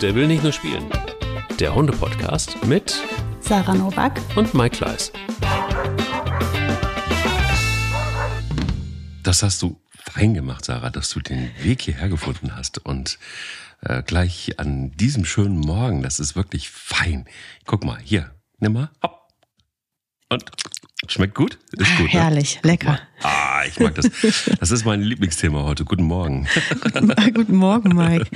Der will nicht nur spielen. Der Hunde-Podcast mit Sarah Novak und Mike Kleiss. Das hast du fein gemacht, Sarah, dass du den Weg hierher gefunden hast und äh, gleich an diesem schönen Morgen, das ist wirklich fein. Guck mal, hier, nimm mal, hopp. Und schmeckt gut? Ist ah, gut. Herrlich, ne? lecker. Ah, ich mag das. Das ist mein Lieblingsthema heute. Guten Morgen. guten, guten Morgen, Mike.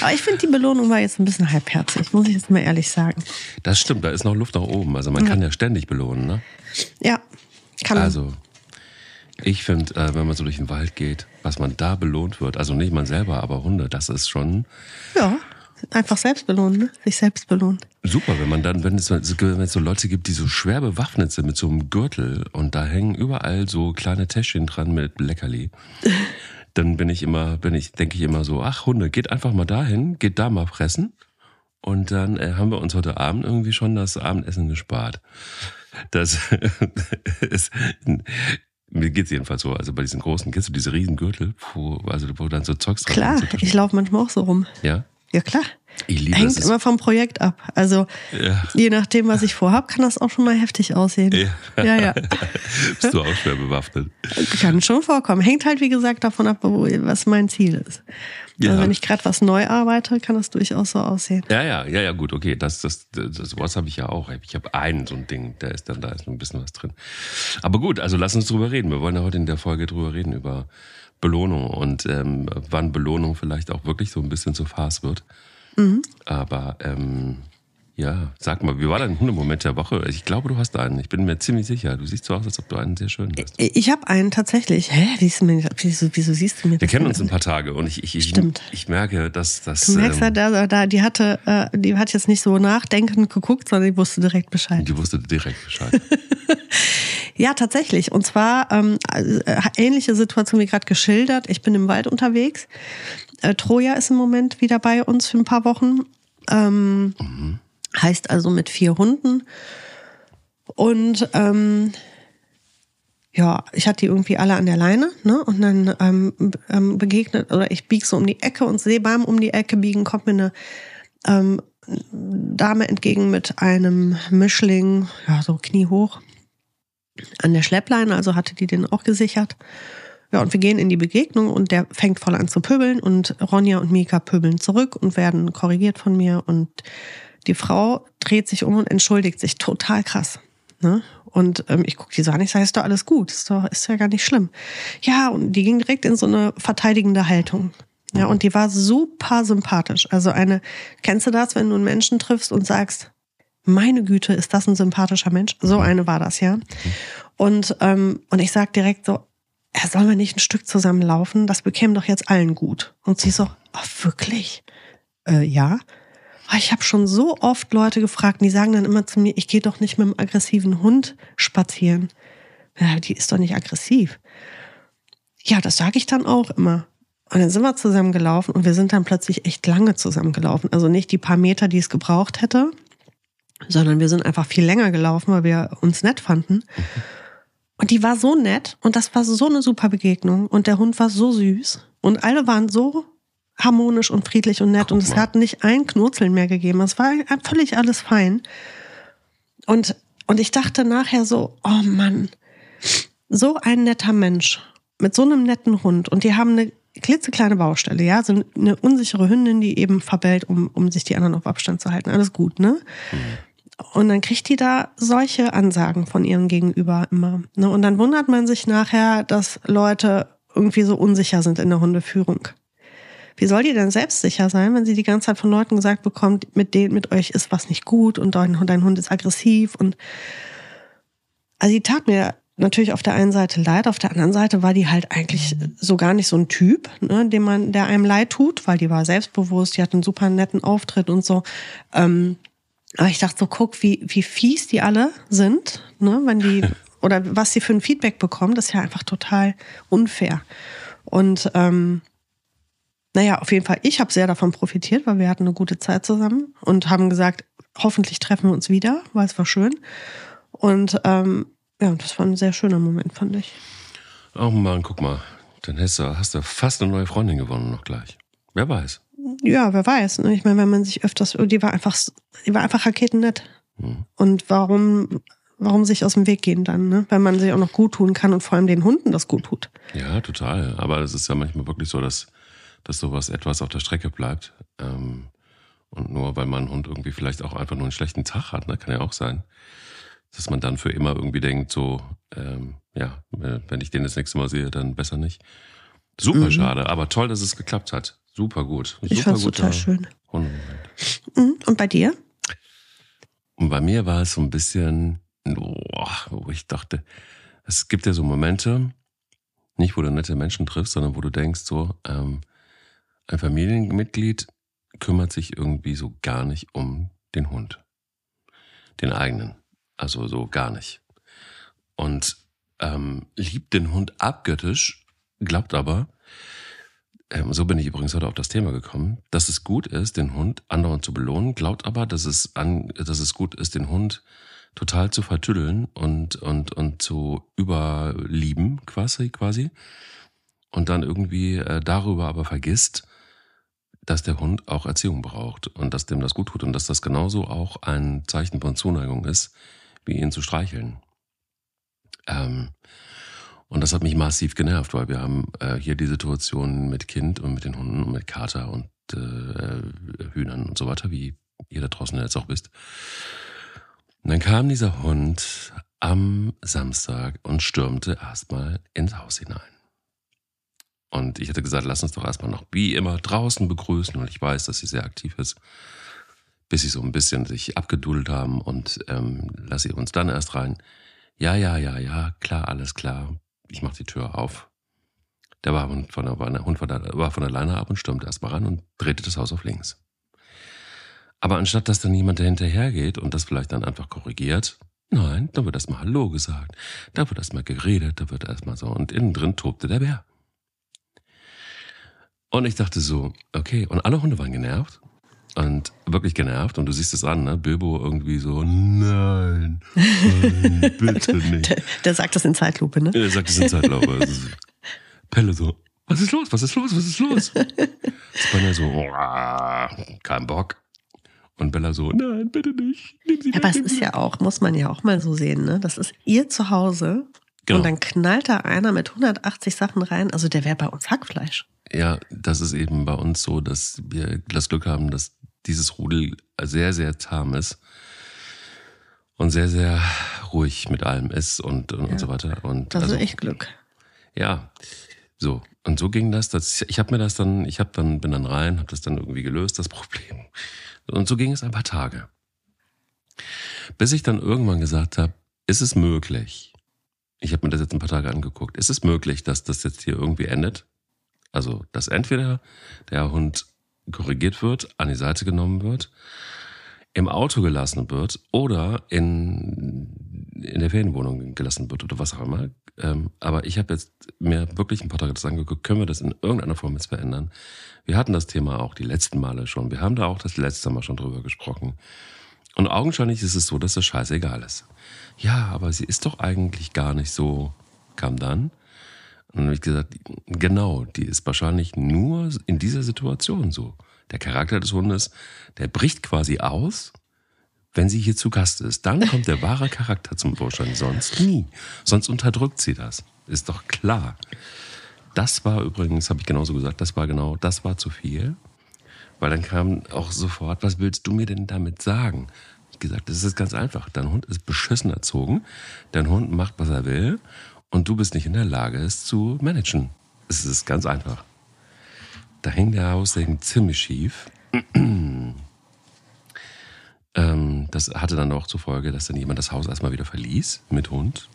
Aber ich finde, die Belohnung war jetzt ein bisschen halbherzig, muss ich jetzt mal ehrlich sagen. Das stimmt, da ist noch Luft nach oben. Also man kann ja ständig belohnen, ne? Ja, kann man. Also, ich finde, äh, wenn man so durch den Wald geht, was man da belohnt wird, also nicht man selber, aber Hunde, das ist schon. Ja, einfach selbst belohnen, ne? sich selbst belohnen. Super, wenn man dann, wenn es, wenn es so Leute gibt, die so schwer bewaffnet sind mit so einem Gürtel und da hängen überall so kleine Täschchen dran mit Leckerli. dann bin ich immer, bin ich, denke ich immer so, ach Hunde, geht einfach mal dahin, geht da mal fressen. Und dann äh, haben wir uns heute Abend irgendwie schon das Abendessen gespart. Das ist, mir geht's jedenfalls so. Also bei diesen großen, kennst du diese riesen Gürtel, wo, also wo dann so Zeugs dran Klar, ich laufe manchmal auch so rum. Ja? Ja, klar. Ich liebe Hängt es. immer vom Projekt ab. Also Ja. je nachdem, was ich vorhab, kann das auch schon mal heftig aussehen. Ja. ja. ja. Bist du auch schwer bewaffnet? Kann schon vorkommen. Hängt halt, wie gesagt, davon ab, was mein Ziel ist. Ja. Also wenn ich gerade was neu arbeite, kann das durchaus so aussehen. Ja, ja, ja, ja, gut, okay. Das, das, das was habe ich ja auch. Ich habe einen so ein Ding, da ist dann, da ist ein bisschen was drin. Aber gut, also lass uns drüber reden. Wir wollen ja heute in der Folge drüber reden, über Belohnung und ähm, wann Belohnung vielleicht auch wirklich so ein bisschen zu Farce wird. Aber ähm, ja, sag mal, wie war dein Hundemoment der Woche? Ich glaube, du hast einen. Ich bin mir ziemlich sicher. Du siehst so aus, als ob du einen sehr schönen hast. Ich habe einen tatsächlich. Hä? Wie ist mir, wieso, wieso siehst du mir Wir das? kennen uns ein paar Tage und ich, ich, ich, Stimmt. ich merke, dass das. Du merkst ja, Ähm, da, da, die hatte, äh, die hat jetzt nicht so nachdenkend geguckt, sondern die wusste direkt Bescheid. die wusste direkt Bescheid. Ja, tatsächlich. Und zwar ähm, äh, ähnliche Situation wie gerade geschildert. Ich bin im Wald unterwegs. Äh, Troja ist im Moment wieder bei uns für ein paar Wochen. Ähm, Heißt also mit vier Hunden. Und ähm, ja, ich hatte die irgendwie alle an der Leine, ne? Und dann ähm, ähm, begegnet, oder ich bieg so um die Ecke und sehe beim um die Ecke biegen, kommt mir eine ähm, Dame entgegen mit einem Mischling, ja, so kniehoch an der Schleppleine, also hatte die den auch gesichert. Ja, und wir gehen in die Begegnung und der fängt voll an zu pöbeln und Ronja und Mika pöbeln zurück und werden korrigiert von mir und die Frau dreht sich um und entschuldigt sich total krass. Ne? Und ähm, ich gucke die so an, ich sage, ist doch alles gut, ist doch ist ja gar nicht schlimm. Ja, und die ging direkt in so eine verteidigende Haltung. Ja, und die war super sympathisch. Also eine, kennst du das, wenn du einen Menschen triffst und sagst, meine Güte, ist das ein sympathischer Mensch? So eine war das, ja. Und, ähm, und ich sag direkt so, er soll wir nicht ein Stück zusammenlaufen? Das bekäme doch jetzt allen gut. Und sie so, ach, wirklich? Äh, ja. Ah, Ich habe schon so oft Leute gefragt, die sagen dann immer zu mir, ich gehe doch nicht mit einem aggressiven Hund spazieren. Ja, die ist doch nicht aggressiv. Ja, das sage ich dann auch immer. Und dann sind wir zusammengelaufen und wir sind dann plötzlich echt lange zusammengelaufen. Also nicht die paar Meter, die es gebraucht hätte, sondern wir sind einfach viel länger gelaufen, weil wir uns nett fanden. Und die war so nett und das war so eine super Begegnung und der Hund war so süß und alle waren so harmonisch und friedlich und nett und es hat nicht ein Knurzeln mehr gegeben. Es war völlig alles fein. Und, und ich dachte nachher so, oh Mann, so ein netter Mensch mit so einem netten Hund und die haben eine klitzekleine Baustelle, ja, so eine unsichere Hündin, die eben verbellt, um, um sich die anderen auf Abstand zu halten. Alles gut, ne? Und dann kriegt die da solche Ansagen von ihrem Gegenüber immer. Ne? Und dann wundert man sich nachher, dass Leute irgendwie so unsicher sind in der Hundeführung. Wie soll die denn selbstsicher sein, wenn sie die ganze Zeit von Leuten gesagt bekommt, mit denen, mit euch ist was nicht gut und dein, dein Hund ist aggressiv und also die tat mir natürlich auf der einen Seite leid, auf der anderen Seite war die halt eigentlich so gar nicht so ein Typ, ne, dem man, der einem leid tut, weil die war selbstbewusst, die hat einen super netten Auftritt und so. Ähm, aber ich dachte so, guck, wie, wie fies die alle sind, ne, wenn die, oder was sie für ein Feedback bekommen, das ist ja einfach total unfair. Und ähm, naja, auf jeden Fall, ich habe sehr davon profitiert, weil wir hatten eine gute Zeit zusammen und haben gesagt, hoffentlich treffen wir uns wieder, weil es war schön. Und ähm, ja, das war ein sehr schöner Moment, fand ich. Oh Mann, guck mal. Dann hast du, hast du fast eine neue Freundin gewonnen noch gleich. Wer weiß. Ja, wer weiß. Ne? Ich meine, wenn man sich öfters, die war einfach, die war einfach raketennett. Hm. Und warum, warum sich aus dem Weg gehen dann, ne? Wenn man sich auch noch gut tun kann und vor allem den Hunden das gut tut. Ja, total. Aber es ist ja manchmal wirklich so, dass, dass sowas etwas auf der Strecke bleibt. Ähm, und nur weil man einen Hund irgendwie vielleicht auch einfach nur einen schlechten Tag hat, ne? kann ja auch sein, dass man dann für immer irgendwie denkt, so, ähm, ja, wenn ich den das nächste Mal sehe, dann besser nicht. Super Mhm. schade, aber toll, dass es geklappt hat. Super gut. Ich Super fand's guter total schön. Hundemoment. Mhm. Und bei dir? Und bei mir war es so ein bisschen, boah, wo ich dachte, es gibt ja so Momente, nicht wo du nette Menschen triffst, sondern wo du denkst, so, ähm, ein Familienmitglied kümmert sich irgendwie so gar nicht um den Hund. Den eigenen. Also so gar nicht. Und ähm, liebt den Hund abgöttisch, glaubt aber, ähm, so bin ich übrigens heute auf das Thema gekommen, dass es gut ist, den Hund andauernd zu belohnen, glaubt aber, dass es, an, dass es gut ist, den Hund total zu vertüddeln und, und, und zu überlieben, quasi, quasi. Und dann irgendwie äh, darüber aber vergisst, dass der Hund auch Erziehung braucht und dass dem das gut tut und dass das genauso auch ein Zeichen von Zuneigung ist, wie ihn zu streicheln. Ähm, und das hat mich massiv genervt, weil wir haben äh, hier die Situation mit Kind und mit den Hunden und mit Kater und äh, Hühnern und so weiter, wie ihr da draußen jetzt auch wisst. Und dann kam dieser Hund am Samstag und stürmte erstmal ins Haus hinein. Und ich hatte gesagt, lass uns doch erstmal noch wie immer draußen begrüßen. Und ich weiß, dass sie sehr aktiv ist, bis sie so ein bisschen sich abgedudelt haben und ähm, lass sie uns dann erst rein. Ja, ja, ja, ja, klar, alles klar. Ich mach die Tür auf. Der war von der, war der Hund war, da, war von der Leine ab und stürmte erstmal ran und drehte das Haus auf links. Aber anstatt dass dann jemand dahinterher geht und das vielleicht dann einfach korrigiert, nein, da wird erstmal Hallo gesagt, da wird erstmal geredet, da wird erstmal so und innen drin tobte der Bär. Und ich dachte so, okay, und alle Hunde waren genervt und wirklich genervt und du siehst es an, ne? Bilbo irgendwie so, nein, nein bitte nicht. Der, der sagt das in Zeitlupe, ne? Er sagt es in Zeitlupe. Pelle so, was ist los, was ist los, was ist los? Spanner so, "Uah, kein Bock. Und Bella so, nein, bitte nicht. Nehmen Sie aber es ist ja auch, muss man ja auch mal so sehen, ne? Das ist ihr Zuhause Genau. und dann knallt da einer mit 180 Sachen rein. Also der wäre bei uns Hackfleisch. Ja, das ist eben bei uns so, dass wir das Glück haben, dass dieses Rudel sehr, sehr zahm ist und sehr, sehr ruhig mit allem ist und, und, und so weiter. Und Das also, ist echt Glück. Ja, so. Und so ging das. das ich habe mir das dann, ich habe dann, bin dann rein, habe das dann irgendwie gelöst, das Problem. Und so ging es ein paar Tage. Bis ich dann irgendwann gesagt habe, ist es möglich, ich habe mir das jetzt ein paar Tage angeguckt, ist es möglich, dass das jetzt hier irgendwie endet? Also, dass entweder der Hund korrigiert wird, an die Seite genommen wird, im Auto gelassen wird oder in, in der Ferienwohnung gelassen wird oder was auch immer. Ähm, aber ich habe jetzt mir wirklich ein paar Tage das angeguckt, können wir das in irgendeiner Form jetzt verändern? Wir hatten das Thema auch die letzten Male schon. Wir haben da auch das letzte Mal schon drüber gesprochen. Und augenscheinlich ist es so, dass das scheißegal ist. Ja, aber sie ist doch eigentlich gar nicht so, kam dann. Und dann habe ich gesagt, genau, die ist wahrscheinlich nur in dieser Situation so. Der Charakter des Hundes, der bricht quasi aus, wenn sie hier zu Gast ist. Dann kommt der wahre Charakter zum Vorschein, sonst nie. Sonst unterdrückt sie das. Ist doch klar. Das war übrigens, habe ich genauso gesagt, das war genau, das war zu viel. Weil dann kam auch sofort, was willst du mir denn damit sagen? Ich gesagt, das ist ganz einfach. Dein Hund ist beschissen erzogen. Dein Hund macht, was er will. Und du bist nicht in der Lage, es zu managen. Es ist ganz einfach. Da hing der Haussegen ziemlich schief. ähm, das hatte dann auch zur Folge, dass dann jemand das Haus erstmal wieder verließ mit Hund.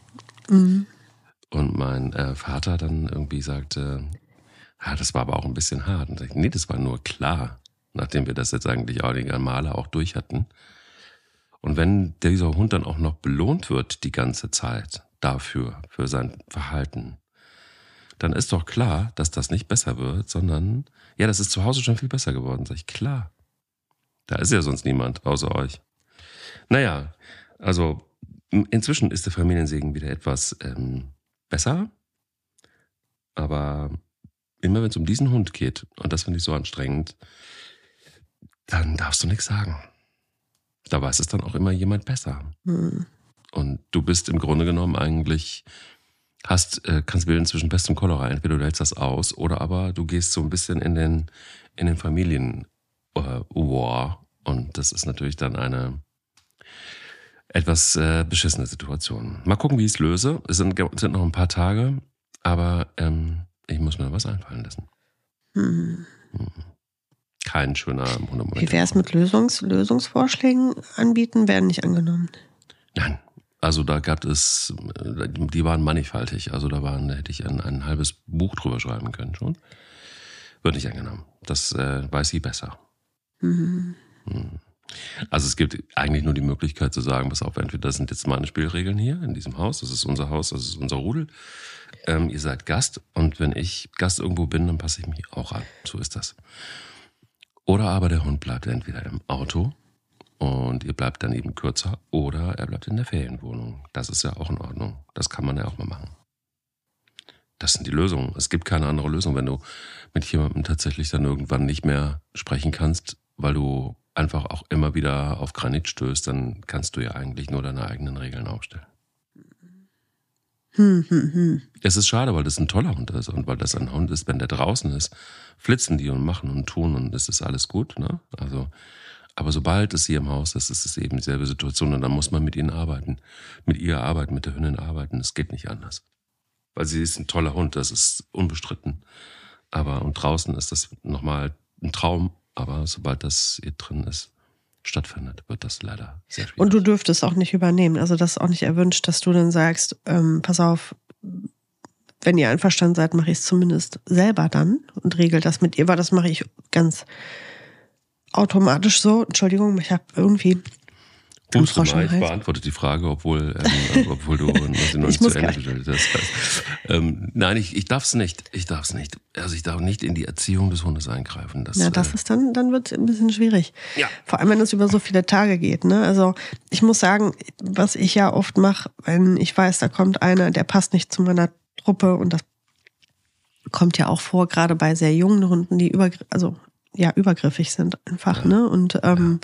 Und mein äh, Vater dann irgendwie sagte, ah, das war aber auch ein bisschen hart. Und ich, nee, das war nur klar, nachdem wir das jetzt eigentlich einige Male auch durch hatten. Und wenn dieser Hund dann auch noch belohnt wird die ganze Zeit dafür, für sein Verhalten, dann ist doch klar, dass das nicht besser wird, sondern, ja, das ist zu Hause schon viel besser geworden. Sag ich, klar. Da ist ja sonst niemand außer euch. Naja, also inzwischen ist der Familiensegen wieder etwas ähm, besser. Aber immer wenn es um diesen Hund geht, und das finde ich so anstrengend, dann darfst du nichts sagen. Da weiß es dann auch immer jemand besser. Hm. Und du bist im Grunde genommen eigentlich, hast, äh, kannst wählen zwischen Pest und Cholera. Entweder du hältst das aus oder aber du gehst so ein bisschen in den, in den Familien äh, War. Und das ist natürlich dann eine etwas äh, beschissene Situation. Mal gucken, wie ich es löse. Es sind, sind noch ein paar Tage, aber ähm, ich muss mir was einfallen lassen. Hm. Kein schöner Hundemoment. Wie wäre es mit Lösungs Lösungsvorschlägen anbieten, werden nicht angenommen. Nein. Also da gab es, die waren mannigfaltig. Also da waren, da hätte ich ein, ein halbes Buch drüber schreiben können schon. Wird nicht angenommen. Das äh, weiß sie besser. Mhm. Hm. Also es gibt eigentlich nur die Möglichkeit zu sagen, pass auf, entweder das sind jetzt meine Spielregeln hier in diesem Haus, das ist unser Haus, das ist unser Rudel. Ähm, ihr seid Gast und wenn ich Gast irgendwo bin, dann passe ich mich auch an. So ist das. Oder aber der Hund bleibt entweder im Auto und ihr bleibt dann eben kürzer oder er bleibt in der Ferienwohnung. Das ist ja auch in Ordnung. Das kann man ja auch mal machen. Das sind die Lösungen. Es gibt keine andere Lösung, wenn du mit jemandem tatsächlich dann irgendwann nicht mehr sprechen kannst, weil du einfach auch immer wieder auf Granit stößt, dann kannst du ja eigentlich nur deine eigenen Regeln aufstellen. Hm, hm, hm. Es ist schade, weil das ein toller Hund ist und weil das ein Hund ist, wenn der draußen ist, flitzen die und machen und tun und es ist alles gut. Ne? Also, aber sobald es hier im Haus ist, ist es eben dieselbe Situation und dann muss man mit ihnen arbeiten, mit ihr arbeiten, mit der Hündin arbeiten. Es geht nicht anders, weil sie ist ein toller Hund, das ist unbestritten. Aber und draußen ist das nochmal ein Traum, aber sobald das hier drin ist, stattfindet, wird das leider sehr schwierig. Und du dürftest auch nicht übernehmen. Also das ist auch nicht erwünscht, dass du dann sagst, ähm, pass auf, wenn ihr einverstanden seid, mache ich es zumindest selber dann und regel das mit ihr, weil das mache ich ganz automatisch so. Entschuldigung, ich habe irgendwie Hust du mal, ich beantworte die Frage, obwohl, ähm, obwohl du noch nicht zu Ende gestellt hast. Ähm, nein, ich, ich darf es nicht. Ich darf es nicht. Also ich darf nicht in die Erziehung des Hundes eingreifen. Das, ja, das äh, ist dann, dann wird es ein bisschen schwierig. Ja. Vor allem, wenn es über so viele Tage geht. Ne? Also ich muss sagen, was ich ja oft mache, wenn ich weiß, da kommt einer, der passt nicht zu meiner Truppe und das kommt ja auch vor, gerade bei sehr jungen Hunden, die über, also ja übergriffig sind einfach, Ja. ne? Und ähm,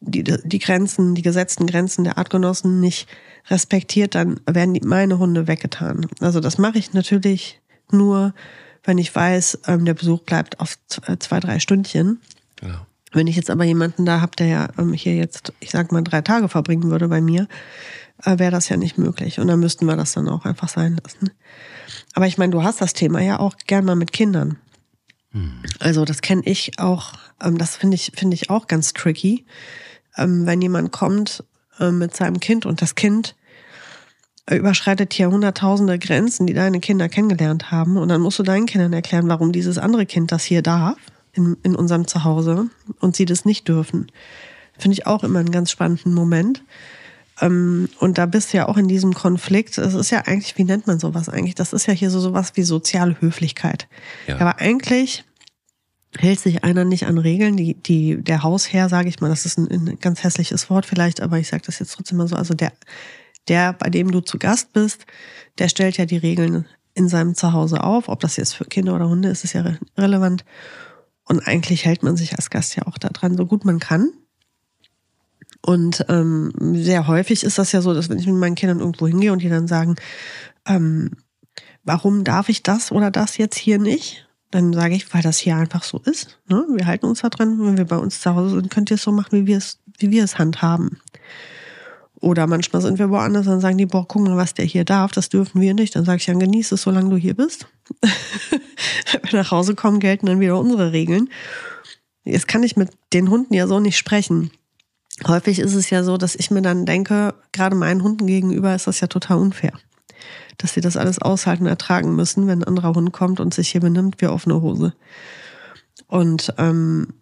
die, die Grenzen, die gesetzten Grenzen der Artgenossen nicht respektiert, dann werden meine Hunde weggetan. Also das mache ich natürlich nur, wenn ich weiß, ähm, der Besuch bleibt auf äh, zwei, drei Stündchen. Genau. Wenn ich jetzt aber jemanden da habe, der ja ähm, hier jetzt, ich sag mal, drei Tage verbringen würde bei mir, äh, wäre das ja nicht möglich. Und dann müssten wir das dann auch einfach sein lassen. Aber ich meine, du hast das Thema ja auch gern mal mit Kindern. Also das kenne ich auch, das finde ich, finde ich auch ganz tricky. Ähm, wenn jemand kommt äh, mit seinem Kind und das Kind äh, überschreitet hier hunderttausende Grenzen, die deine Kinder kennengelernt haben. Und dann musst du deinen Kindern erklären, warum dieses andere Kind das hier darf, in, in unserem Zuhause, und sie das nicht dürfen. Finde ich auch immer einen ganz spannenden Moment. Ähm, und da bist du ja auch in diesem Konflikt. Es ist ja eigentlich, wie nennt man sowas eigentlich? Das ist ja hier so sowas wie soziale Höflichkeit. Ja. Aber eigentlich hält sich einer nicht an Regeln, die, die der Hausherr, sage ich mal, das ist ein, ein ganz hässliches Wort vielleicht, aber ich sage das jetzt trotzdem mal so, also der, der, bei dem du zu Gast bist, der stellt ja die Regeln in seinem Zuhause auf. Ob das jetzt für Kinder oder Hunde ist, ist ja re relevant. Und eigentlich hält man sich als Gast ja auch daran, so gut man kann. Und ähm, sehr häufig ist das ja so, dass wenn ich mit meinen Kindern irgendwo hingehe und die dann sagen, ähm, warum darf ich das oder das jetzt hier nicht? Dann sage ich, weil das hier einfach so ist. Ne? Wir halten uns da dran. Wenn wir bei uns zu Hause sind, könnt ihr es so machen, wie wir es, wie wir es handhaben. Oder manchmal sind wir woanders, dann sagen die, boah, guck mal, was der hier darf, das dürfen wir nicht. Dann sage ich, dann genieß es, solange du hier bist. Wenn wir nach Hause kommen, gelten dann wieder unsere Regeln. Jetzt kann ich mit den Hunden ja so nicht sprechen. Häufig ist es ja so, dass ich mir dann denke, gerade meinen Hunden gegenüber ist das ja total unfair. Dass sie das alles aushalten, ertragen müssen, wenn ein anderer Hund kommt und sich hier benimmt wie offene Hose. Und ähm,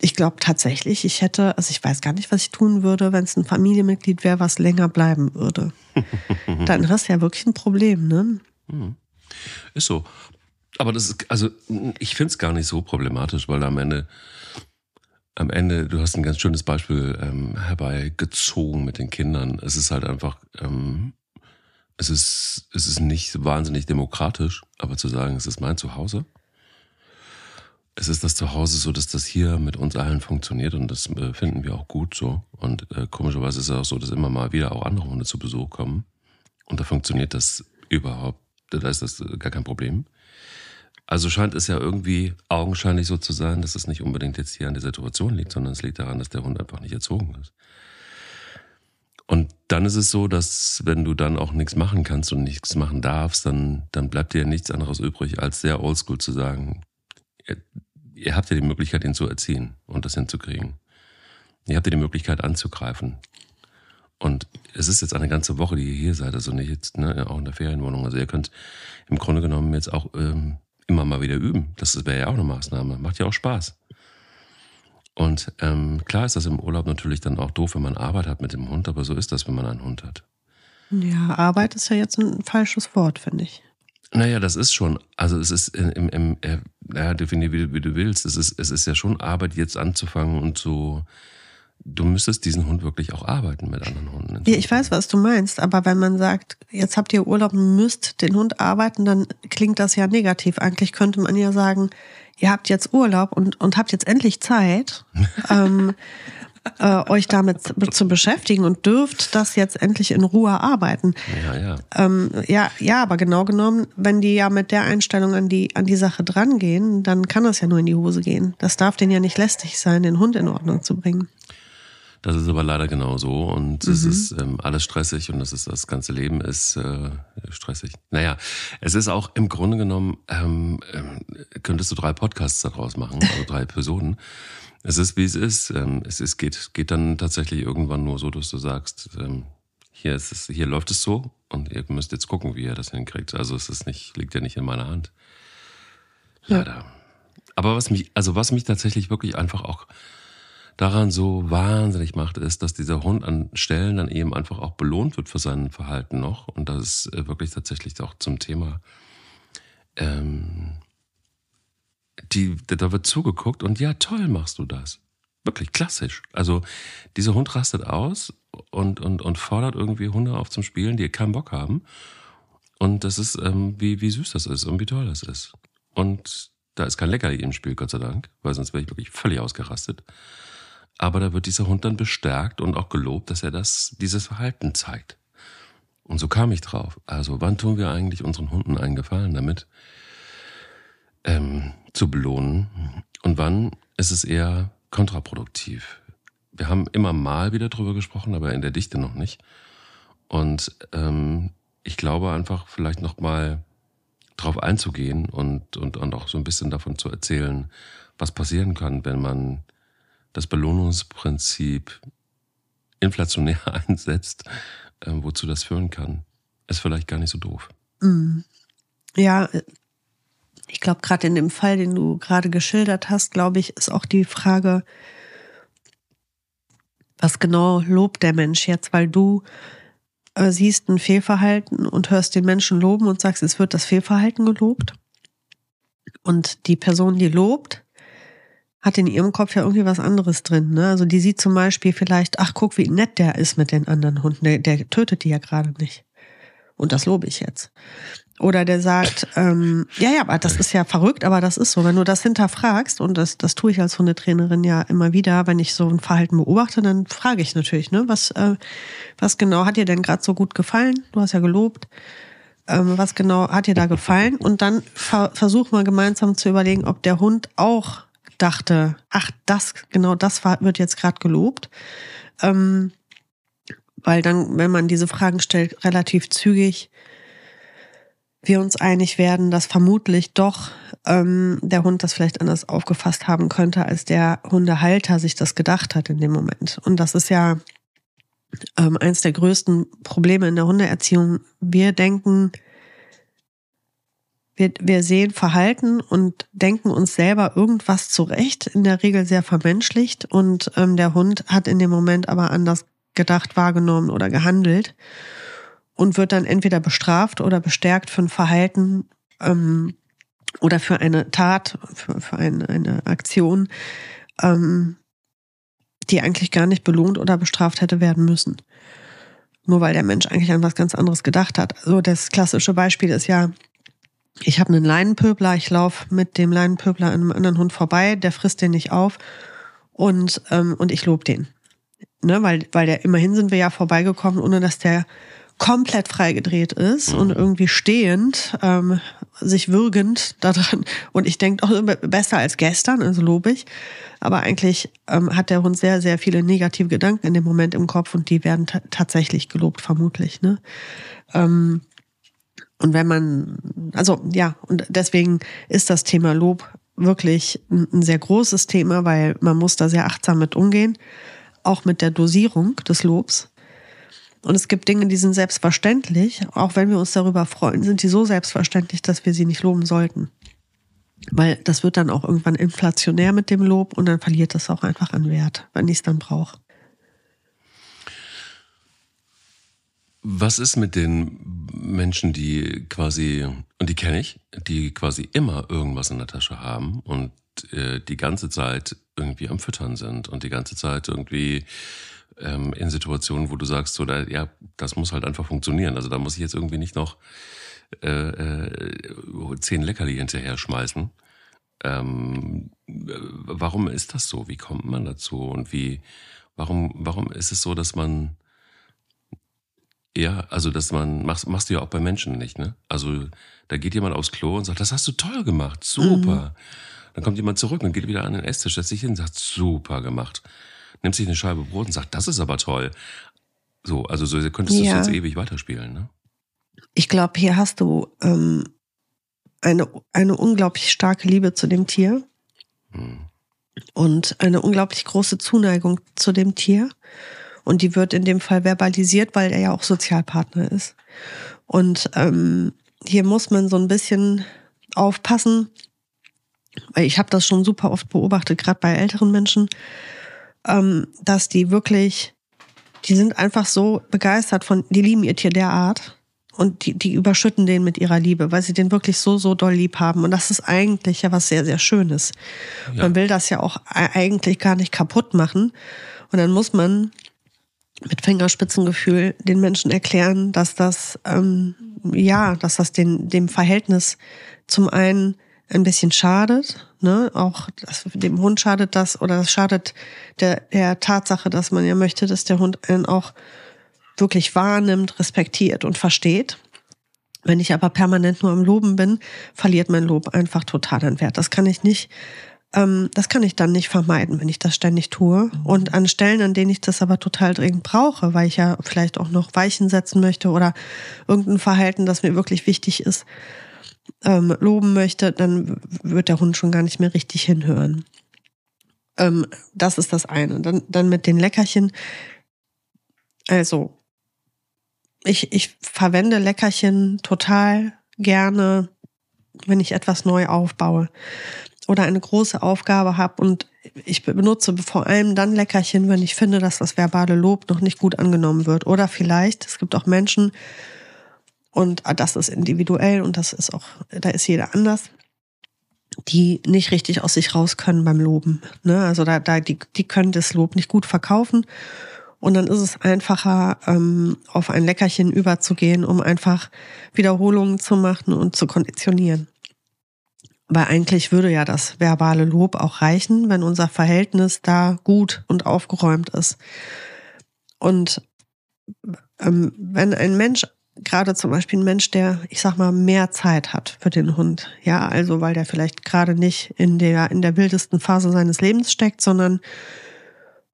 ich glaube tatsächlich, ich hätte, also ich weiß gar nicht, was ich tun würde, wenn es ein Familienmitglied wäre, was länger bleiben würde. Dann hast du ja wirklich ein Problem, ne? Ist so. Aber das ist, also ich finde es gar nicht so problematisch, weil am Ende, am Ende, du hast ein ganz schönes Beispiel ähm, herbeigezogen mit den Kindern. Es ist halt einfach, ähm, es ist, es ist nicht wahnsinnig demokratisch, aber zu sagen, es ist mein Zuhause. es ist das Zuhause so, dass das hier mit uns allen funktioniert und das äh, finden wir auch gut so. Und äh, komischerweise ist es auch so, dass immer mal wieder auch andere Hunde zu Besuch kommen. Und da funktioniert das überhaupt, da ist das gar kein Problem. Also scheint es ja irgendwie augenscheinlich so zu sein, dass es nicht unbedingt jetzt hier an der Situation liegt, sondern es liegt daran, dass der Hund einfach nicht erzogen ist. Und dann ist es so, dass wenn du dann auch nichts machen kannst und nichts machen darfst, dann, dann bleibt dir nichts anderes übrig, als sehr oldschool zu sagen, ihr, ihr habt ja die Möglichkeit, ihn zu erziehen und das hinzukriegen. Ihr habt ja die Möglichkeit anzugreifen. Und es ist jetzt eine ganze Woche, die ihr hier seid, also nicht jetzt ne, auch in der Ferienwohnung. Also ihr könnt im Grunde genommen jetzt auch ähm, immer mal wieder üben. Das wäre ja auch eine Maßnahme. Macht ja auch Spaß. Und ähm, klar ist das im Urlaub natürlich dann auch doof, wenn man Arbeit hat mit dem Hund, aber so ist das, wenn man einen Hund hat. Ja, Arbeit ist ja jetzt ein falsches Wort, finde ich. Naja, das ist schon, also es ist im, im, äh, ja, definier wie, wie, du willst. Es ist, es ist ja schon Arbeit, jetzt anzufangen und so. Du müsstest diesen Hund wirklich auch arbeiten mit anderen Hunden. Ja, ich weiß, was du meinst, aber wenn man sagt, jetzt habt ihr Urlaub, müsst den Hund arbeiten, dann klingt das ja negativ. Eigentlich könnte man ja sagen, ihr habt jetzt Urlaub und, und habt jetzt endlich Zeit. ähm, äh, euch damit zu beschäftigen und dürft das jetzt endlich in Ruhe arbeiten. Ja, ja. Ähm, ja, ja, aber genau genommen, wenn die ja mit der Einstellung an die, an die Sache drangehen, dann kann das ja nur in die Hose gehen. Das darf denen ja nicht lästig sein, den Hund in Ordnung zu bringen. Das ist aber leider genau so und mhm. es ist ähm, alles stressig und das ist das ganze Leben ist äh, stressig. Naja, es ist auch im Grunde genommen ähm, äh, könntest du drei Podcasts daraus machen, also drei Episoden. Es ist, wie es ist. Ähm, es ist, geht, geht dann tatsächlich irgendwann nur so, dass du sagst, ähm, hier, ist es, hier läuft es so und ihr müsst jetzt gucken, wie ihr das hinkriegt. Also es ist nicht, liegt ja nicht in meiner Hand. Leider. Ja. Aber was mich, also was mich tatsächlich wirklich einfach auch daran so wahnsinnig macht, ist, dass dieser Hund an Stellen dann eben einfach auch belohnt wird für sein Verhalten noch. Und das ist äh, wirklich tatsächlich auch zum Thema ähm, die, da wird zugeguckt und ja, toll machst du das. Wirklich klassisch. Also dieser Hund rastet aus und, und, und fordert irgendwie Hunde auf zum Spielen, die keinen Bock haben. Und das ist, ähm, wie, wie süß das ist und wie toll das ist. Und da ist kein Leckerli im Spiel, Gott sei Dank, weil sonst wäre ich wirklich völlig ausgerastet. Aber da wird dieser Hund dann bestärkt und auch gelobt, dass er das, dieses Verhalten zeigt. Und so kam ich drauf. Also, wann tun wir eigentlich unseren Hunden einen Gefallen damit? ähm, zu belohnen und wann ist es eher kontraproduktiv. Wir haben immer mal wieder drüber gesprochen, aber in der Dichte noch nicht. Und ähm, ich glaube einfach vielleicht noch mal drauf einzugehen und, und, und auch so ein bisschen davon zu erzählen, was passieren kann, wenn man das Belohnungsprinzip inflationär einsetzt, äh, wozu das führen kann, ist vielleicht gar nicht so doof. Mm. Ja, ich glaube, gerade in dem Fall, den du gerade geschildert hast, glaube ich, ist auch die Frage, was genau lobt der Mensch jetzt, weil du äh, siehst ein Fehlverhalten und hörst den Menschen loben und sagst, es wird das Fehlverhalten gelobt. Und die Person, die lobt, hat in ihrem Kopf ja irgendwie was anderes drin. Ne? Also die sieht zum Beispiel vielleicht, ach guck, wie nett der ist mit den anderen Hunden. Der, der tötet die ja gerade nicht. Und das lobe ich jetzt. Oder der sagt, ähm, ja, ja, aber das ist ja verrückt, aber das ist so. Wenn du das hinterfragst, und das, das tue ich als Hundetrainerin ja immer wieder, wenn ich so ein Verhalten beobachte, dann frage ich natürlich, ne, was, äh, was genau hat dir denn gerade so gut gefallen? Du hast ja gelobt. Ähm, was genau hat dir da gefallen? Und dann ver versuch mal gemeinsam zu überlegen, ob der Hund auch dachte, ach, das, genau das wird jetzt gerade gelobt. Ähm, weil dann, wenn man diese Fragen stellt, relativ zügig wir uns einig werden, dass vermutlich doch ähm, der Hund das vielleicht anders aufgefasst haben könnte, als der Hundehalter sich das gedacht hat in dem Moment. Und das ist ja ähm, eins der größten Probleme in der Hundeerziehung. Wir denken, wir, wir sehen Verhalten und denken uns selber irgendwas zurecht, in der Regel sehr vermenschlicht. Und ähm, der Hund hat in dem Moment aber anders gedacht, wahrgenommen oder gehandelt und wird dann entweder bestraft oder bestärkt für ein Verhalten ähm, oder für eine Tat, für, für eine, eine Aktion, ähm, die eigentlich gar nicht belohnt oder bestraft hätte werden müssen. Nur weil der Mensch eigentlich an was ganz anderes gedacht hat. Also das klassische Beispiel ist ja, ich habe einen Leinenpöbler, ich laufe mit dem Leinenpöbler an einem anderen Hund vorbei, der frisst den nicht auf und, ähm, und ich lobe den. Ne, weil, weil der immerhin sind wir ja vorbeigekommen, ohne dass der komplett freigedreht ist mhm. und irgendwie stehend, ähm, sich würgend da dran. Und ich denke auch besser als gestern, also lobe ich. Aber eigentlich ähm, hat der Hund sehr, sehr viele negative Gedanken in dem Moment im Kopf und die werden tatsächlich gelobt, vermutlich. Ne? Ähm, und wenn man, also ja, und deswegen ist das Thema Lob wirklich ein, sehr großes Thema, weil man muss da sehr achtsam mit umgehen, auch mit der Dosierung des Lobs. Und es gibt Dinge, die sind selbstverständlich, auch wenn wir uns darüber freuen, sind die so selbstverständlich, dass wir sie nicht loben sollten. Weil das wird dann auch irgendwann inflationär mit dem Lob und dann verliert das auch einfach an Wert, wenn ich es dann brauche. Was ist mit den Menschen, die quasi, und die kenne ich, die quasi immer irgendwas in der Tasche haben und äh, die ganze Zeit irgendwie am Füttern sind und die ganze Zeit irgendwie ähm, in Situationen, wo du sagst, so, da, ja, das muss halt einfach funktionieren. Also da muss ich jetzt irgendwie nicht noch äh, äh, zehn Leckerli hinterher schmeißen. Ähm, warum ist das so? Wie kommt man dazu? Und wie, warum, warum ist es so, dass man ja, also dass man, machst, machst du ja auch bei Menschen nicht, ne? Also da geht jemand aufs Klo und sagt, das hast du toll gemacht, super. Mhm. Dann kommt jemand zurück und geht wieder an den Esstisch, setzt sich hin und sagt, super gemacht. Nimmt sich eine Scheibe Brot und sagt, das ist aber toll. So, also so könntest du das jetzt ewig weiterspielen, ne? Ich glaube, hier hast du ähm, eine, eine unglaublich starke Liebe zu dem Tier hm. und eine unglaublich große Zuneigung zu dem Tier. Und die wird in dem Fall verbalisiert, weil er ja auch Sozialpartner ist. Und ähm, hier muss man so ein bisschen aufpassen, weil ich habe das schon super oft beobachtet, gerade bei älteren Menschen, ähm, dass die wirklich, die sind einfach so begeistert von, die lieben ihr Tier derart und die, die überschütten den mit ihrer Liebe, weil sie den wirklich so, so doll lieb haben. Und das ist eigentlich ja was sehr, sehr Schönes. Ja. Man will das ja auch eigentlich gar nicht kaputt machen. Und dann muss man mit Fingerspitzengefühl den Menschen erklären, dass das ähm, ja, dass das den, dem Verhältnis zum einen ein bisschen schadet, ne, auch das, dem Hund schadet das oder das schadet der, der Tatsache, dass man ja möchte, dass der Hund einen auch wirklich wahrnimmt, respektiert und versteht. Wenn ich aber permanent nur am Loben bin, verliert mein Lob einfach total an Wert. Das kann ich nicht ähm, das kann ich dann nicht vermeiden, wenn ich das ständig tue. Und an Stellen, an denen ich das aber total dringend brauche, weil ich ja vielleicht auch noch Weichen setzen möchte oder irgendein Verhalten, das mir wirklich wichtig ist, ähm, loben möchte, dann wird der Hund schon gar nicht mehr richtig hinhören. Ähm, das ist das eine. Dann, dann mit den Leckerchen. Also, ich, ich verwende Leckerchen total gerne, wenn ich etwas neu aufbaue oder eine große Aufgabe habe und ich benutze vor allem dann Leckerchen, wenn ich finde, dass das verbale Lob noch nicht gut angenommen wird. Oder vielleicht, es gibt auch Menschen, und das ist individuell und das ist auch, da ist jeder anders, die nicht richtig aus sich raus können beim Loben. Ne? Also da, da die, die können das Lob nicht gut verkaufen. Und dann ist es einfacher, ähm, auf ein Leckerchen überzugehen, um einfach Wiederholungen zu machen und zu konditionieren. Weil eigentlich würde ja das verbale Lob auch reichen, wenn unser Verhältnis da gut und aufgeräumt ist. Und ähm, wenn ein Mensch, gerade zum Beispiel ein Mensch, der, ich sag mal, mehr Zeit hat für den Hund, ja, also weil der vielleicht gerade nicht in der, in der wildesten Phase seines Lebens steckt, sondern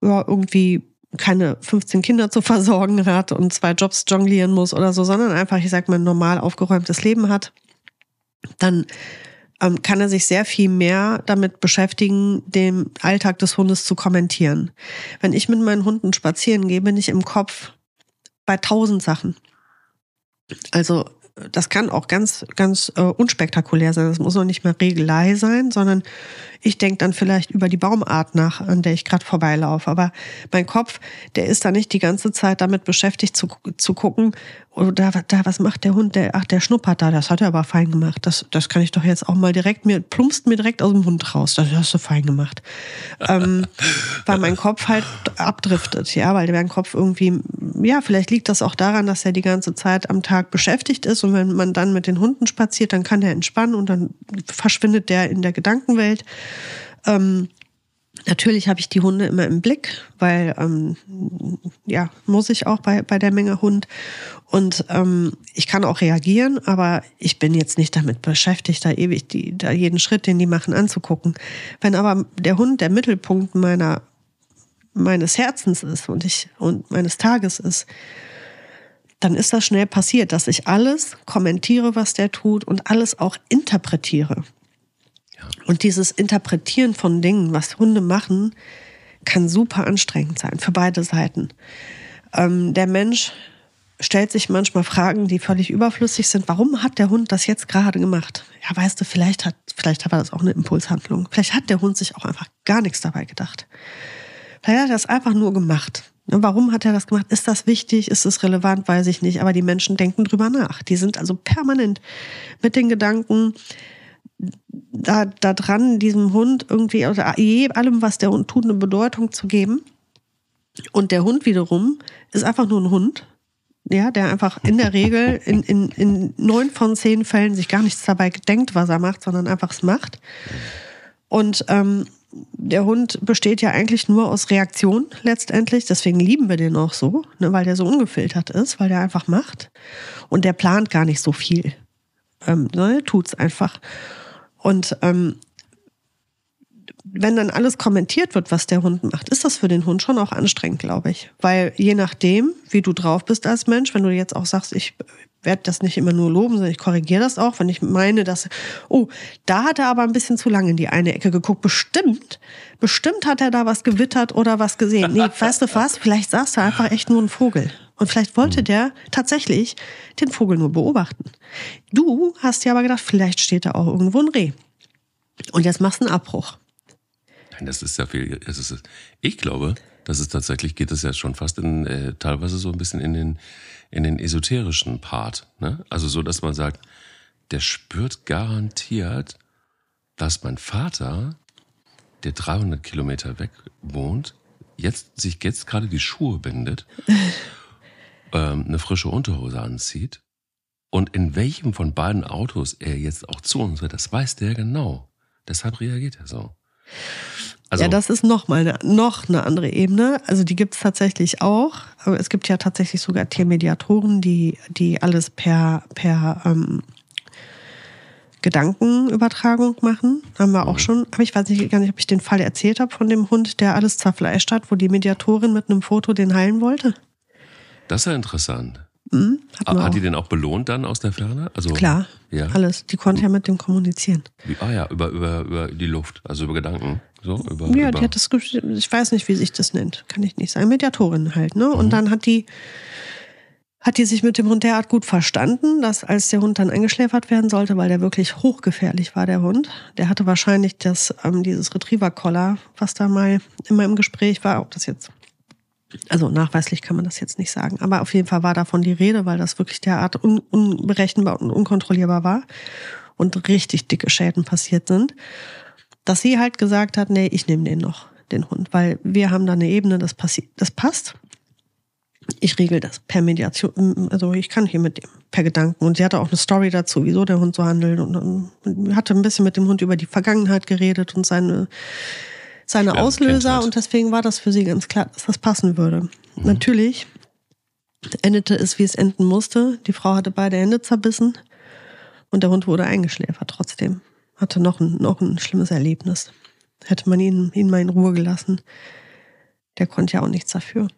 ja, irgendwie keine 15 Kinder zu versorgen hat und zwei Jobs jonglieren muss oder so, sondern einfach, ich sag mal, ein normal aufgeräumtes Leben hat, dann ähm, kann er sich sehr viel mehr damit beschäftigen, den Alltag des Hundes zu kommentieren. Wenn ich mit meinen Hunden spazieren gehe, bin ich im Kopf bei tausend Sachen. Also das kann auch ganz, ganz äh, unspektakulär sein. Das muss noch nicht mal Regelei sein, sondern ich denke dann vielleicht über die Baumart nach, an der ich gerade vorbeilaufe. Aber mein Kopf, der ist da nicht die ganze Zeit damit beschäftigt zu, zu gucken, oder oh, da, was macht der Hund? Der, ach, der schnuppert da, das hat er aber fein gemacht. Das, das kann ich doch jetzt auch mal direkt, mir plumpst mir direkt aus dem Mund raus. Das hast du fein gemacht. ähm, weil mein Kopf halt abdriftet, ja, weil der Kopf irgendwie, ja, vielleicht liegt das auch daran, dass er die ganze Zeit am Tag beschäftigt ist und wenn man dann mit den Hunden spaziert, dann kann er entspannen und dann verschwindet der in der Gedankenwelt. Ähm, Natürlich habe ich die Hunde immer im Blick, weil ähm, ja muss ich auch bei bei der Menge Hund und ähm, ich kann auch reagieren, aber ich bin jetzt nicht damit beschäftigt, da ewig die, da jeden Schritt, den die machen, anzugucken. Wenn aber der Hund der Mittelpunkt meiner meines Herzens ist und ich und meines Tages ist, dann ist das schnell passiert, dass ich alles kommentiere, was der tut und alles auch interpretiere. Und dieses Interpretieren von Dingen, was Hunde machen, kann super anstrengend sein für beide Seiten. Ähm, der Mensch stellt sich manchmal Fragen, die völlig überflüssig sind. Warum hat der Hund das jetzt gerade gemacht? Ja, weißt du, vielleicht hat, vielleicht er das auch eine Impulshandlung. Vielleicht hat der Hund sich auch einfach gar nichts dabei gedacht. Vielleicht hat er das einfach nur gemacht. Warum hat er das gemacht? Ist das wichtig? Ist es relevant? Weiß ich nicht. Aber die Menschen denken drüber nach. Die sind also permanent mit den Gedanken, da, da dran, diesem Hund irgendwie, oder allem, was der Hund tut, eine Bedeutung zu geben. Und der Hund wiederum ist einfach nur ein Hund, ja, der einfach in der Regel in, in, in neun von zehn Fällen sich gar nichts dabei denkt, was er macht, sondern einfach es macht. Und ähm, der Hund besteht ja eigentlich nur aus Reaktion letztendlich. Deswegen lieben wir den auch so, ne, weil der so ungefiltert ist, weil der einfach macht. Und der plant gar nicht so viel. Ähm, ne, tut's einfach. Und ähm, wenn dann alles kommentiert wird, was der Hund macht, ist das für den Hund schon auch anstrengend, glaube ich. Weil je nachdem, wie du drauf bist als Mensch, wenn du jetzt auch sagst, ich werde das nicht immer nur loben, sondern ich korrigiere das auch, wenn ich meine, dass, oh, da hat er aber ein bisschen zu lange in die eine Ecke geguckt. Bestimmt, bestimmt hat er da was gewittert oder was gesehen. Nee, weißt du was? Vielleicht saß da einfach echt nur ein Vogel. Und vielleicht wollte der tatsächlich den Vogel nur beobachten. Du hast ja aber gedacht, vielleicht steht da auch irgendwo ein Reh. Und jetzt machst du einen Abbruch. Nein, das ist ja viel. Das ist, ich glaube, dass es tatsächlich geht es ja schon fast in, äh, teilweise so ein bisschen in den, in den esoterischen Part. Ne? Also so, dass man sagt, der spürt garantiert, dass mein Vater, der 300 Kilometer weg wohnt, jetzt sich jetzt gerade die Schuhe bindet ähm, eine frische Unterhose anzieht und in welchem von beiden Autos er jetzt auch zu uns wird, das weiß der genau. Deshalb reagiert er so. Also, ja, das ist noch mal eine, noch eine andere Ebene. Also die gibt es tatsächlich auch. Aber es gibt ja tatsächlich sogar Tiermediatoren, die, die alles per, per ähm, Gedankenübertragung machen. Haben wir auch mhm. schon. Aber ich weiß nicht, gar nicht, ob ich den Fall erzählt habe von dem Hund, der alles zerfleischt hat, wo die Mediatorin mit einem Foto den heilen wollte. Das ist ja interessant. Mhm, hat, hat die den auch belohnt dann aus der Ferne? Also, Klar, ja. alles. Die konnte ja mit dem kommunizieren. Wie, ah ja, über, über, über die Luft, also über Gedanken. So, über, ja, über die hat das, ich weiß nicht, wie sich das nennt, kann ich nicht sagen. Mediatorin halt, ne? Und mhm. dann hat die, hat die sich mit dem Hund derart gut verstanden, dass als der Hund dann eingeschläfert werden sollte, weil der wirklich hochgefährlich war, der Hund, der hatte wahrscheinlich das, ähm, dieses Retriever-Collar, was da mal immer im Gespräch war, ob das jetzt also nachweislich kann man das jetzt nicht sagen, aber auf jeden Fall war davon die Rede, weil das wirklich derart un unberechenbar und unkontrollierbar war und richtig dicke Schäden passiert sind, dass sie halt gesagt hat, nee, ich nehme den noch, den Hund, weil wir haben da eine Ebene, das, passiert, das passt. Ich regel das per Mediation, also ich kann hier mit dem per Gedanken. Und sie hatte auch eine Story dazu, wieso der Hund so handelt und, und hatte ein bisschen mit dem Hund über die Vergangenheit geredet und seine seine Schwer Auslöser und deswegen war das für sie ganz klar, dass das passen würde. Mhm. Natürlich endete es, wie es enden musste. Die Frau hatte beide Hände zerbissen und der Hund wurde eingeschläfert trotzdem. Hatte noch ein, noch ein schlimmes Erlebnis. Hätte man ihn, ihn mal in Ruhe gelassen. Der konnte ja auch nichts dafür.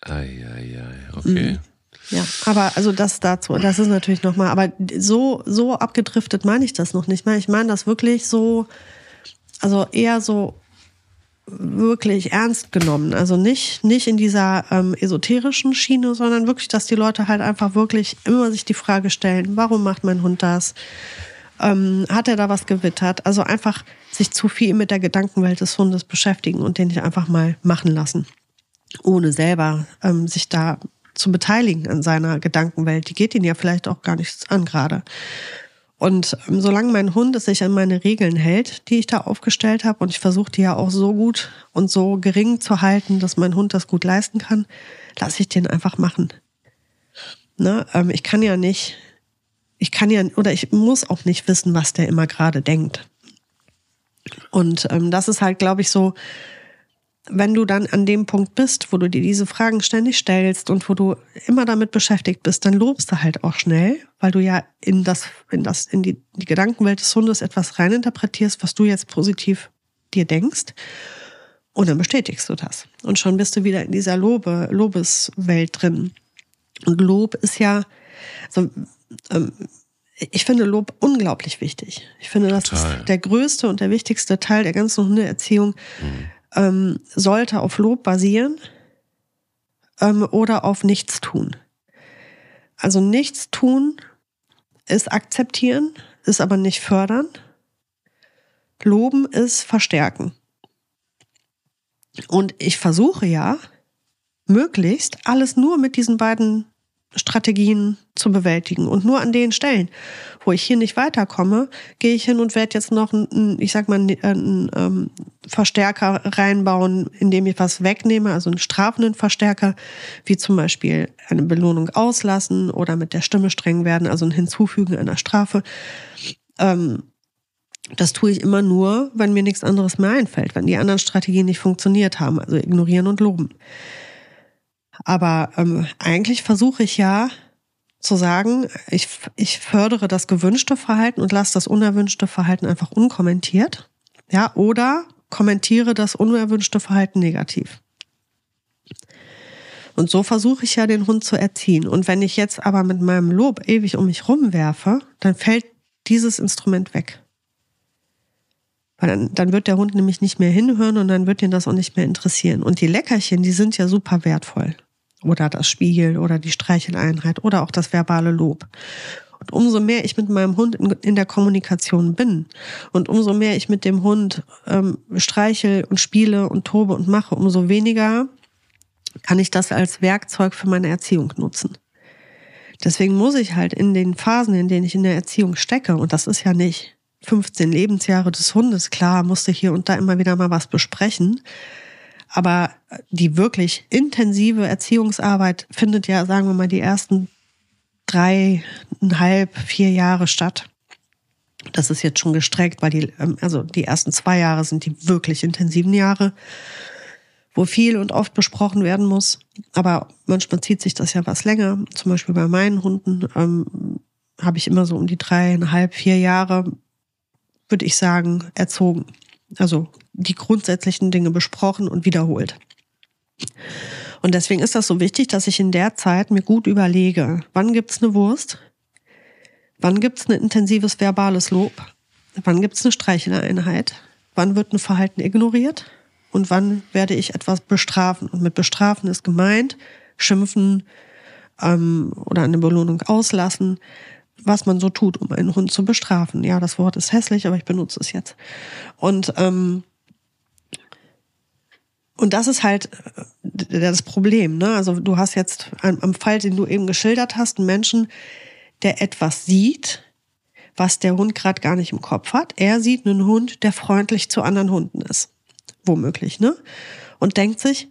Eieiei, okay. Mhm. Ja, aber also das dazu, das ist natürlich nochmal, aber so, so abgedriftet meine ich das noch nicht mehr. Ich meine das wirklich so, also eher so wirklich ernst genommen. Also nicht, nicht in dieser ähm, esoterischen Schiene, sondern wirklich, dass die Leute halt einfach wirklich immer sich die Frage stellen, warum macht mein Hund das? Ähm, hat er da was gewittert? Also einfach sich zu viel mit der Gedankenwelt des Hundes beschäftigen und den nicht einfach mal machen lassen, ohne selber ähm, sich da zu beteiligen an seiner Gedankenwelt. Die geht ihn ja vielleicht auch gar nichts an gerade. Und ähm, solange mein Hund es sich an meine Regeln hält, die ich da aufgestellt habe, und ich versuche die ja auch so gut und so gering zu halten, dass mein Hund das gut leisten kann, lasse ich den einfach machen. Ne? Ähm, ich kann ja nicht, ich kann ja, oder ich muss auch nicht wissen, was der immer gerade denkt. Und ähm, das ist halt, glaube ich, so wenn du dann an dem Punkt bist, wo du dir diese Fragen ständig stellst und wo du immer damit beschäftigt bist, dann lobst du halt auch schnell, weil du ja in das, in das, in die, die Gedankenwelt des Hundes etwas reininterpretierst, was du jetzt positiv dir denkst. Und dann bestätigst du das. Und schon bist du wieder in dieser Lobe, Lobeswelt drin. Und Lob ist ja, also, ähm, ich finde Lob unglaublich wichtig. Ich finde, das Total. ist der größte und der wichtigste Teil der ganzen Hundeerziehung. Mhm ähm, sollte auf Lob basieren ähm, oder auf Nichtstun. Also Nichtstun ist akzeptieren, ist aber nicht fördern. Loben ist verstärken. Und ich versuche ja, möglichst alles nur mit diesen beiden Strategien zu bewältigen. Und nur an den Stellen, wo ich hier nicht weiterkomme, gehe ich hin und werde jetzt noch einen, ich sag mal, einen, einen ähm, Verstärker reinbauen, indem ich was wegnehme, also einen strafenden Verstärker, wie zum Beispiel eine Belohnung auslassen oder mit der Stimme streng werden, also ein Hinzufügen einer Strafe. Ähm, das tue ich immer nur, wenn mir nichts anderes mehr einfällt, wenn die anderen Strategien nicht funktioniert haben, also ignorieren und loben. Aber ähm, eigentlich versuche ich ja zu sagen, ich, ich fördere das gewünschte Verhalten und lasse das unerwünschte Verhalten einfach unkommentiert. Ja, oder kommentiere das unerwünschte Verhalten negativ. Und so versuche ich ja den Hund zu erziehen. Und wenn ich jetzt aber mit meinem Lob ewig um mich rumwerfe, dann fällt dieses Instrument weg. Weil dann, dann wird der Hund nämlich nicht mehr hinhören und dann wird ihn das auch nicht mehr interessieren. Und die Leckerchen, die sind ja super wertvoll oder das Spiegel oder die Streicheleinheit oder auch das verbale Lob. Und umso mehr ich mit meinem Hund in, der Kommunikation bin und umso mehr ich mit dem Hund ähm, streichel und spiele und tobe und mache, umso weniger kann ich das als Werkzeug für meine Erziehung nutzen. Deswegen muss ich halt in den Phasen, in denen ich in der Erziehung stecke, und das ist ja nicht 15 Lebensjahre des Hundes, klar, musste hier und da immer wieder mal was besprechen, aber die wirklich intensive Erziehungsarbeit findet ja, sagen wir mal, die ersten dreieinhalb, vier Jahre statt. Das ist jetzt schon gestreckt, weil die, ähm, also die ersten zwei Jahre sind die wirklich intensiven Jahre, wo viel und oft besprochen werden muss. Aber manchmal zieht sich das ja was länger. Zum Beispiel bei meinen Hunden ähm, habe ich immer so um die dreieinhalb, vier Jahre, würde ich sagen, erzogen. Also die grundsätzlichen Dinge besprochen und wiederholt. Und deswegen ist das so wichtig, dass ich in der Zeit mir gut überlege, wann gibt's eine Wurst, wann gibt's ein intensives verbales Lob, wann gibt's eine Streicheleinheit, wann wird ein Verhalten ignoriert und wann werde ich etwas bestrafen. Und mit bestrafen ist gemeint, schimpfen ähm, oder eine Belohnung auslassen, was man so tut, um einen Hund zu bestrafen. Ja, das Wort ist hässlich, aber ich benutze es jetzt. Und ähm, und das ist halt äh, das Problem. Ne? Also du hast jetzt am Fall, den du eben geschildert hast, einen Menschen, der etwas sieht, was der Hund gerade gar nicht im Kopf hat. Er sieht einen Hund, der freundlich zu anderen Hunden ist. Womöglich, ne? Und denkt sich,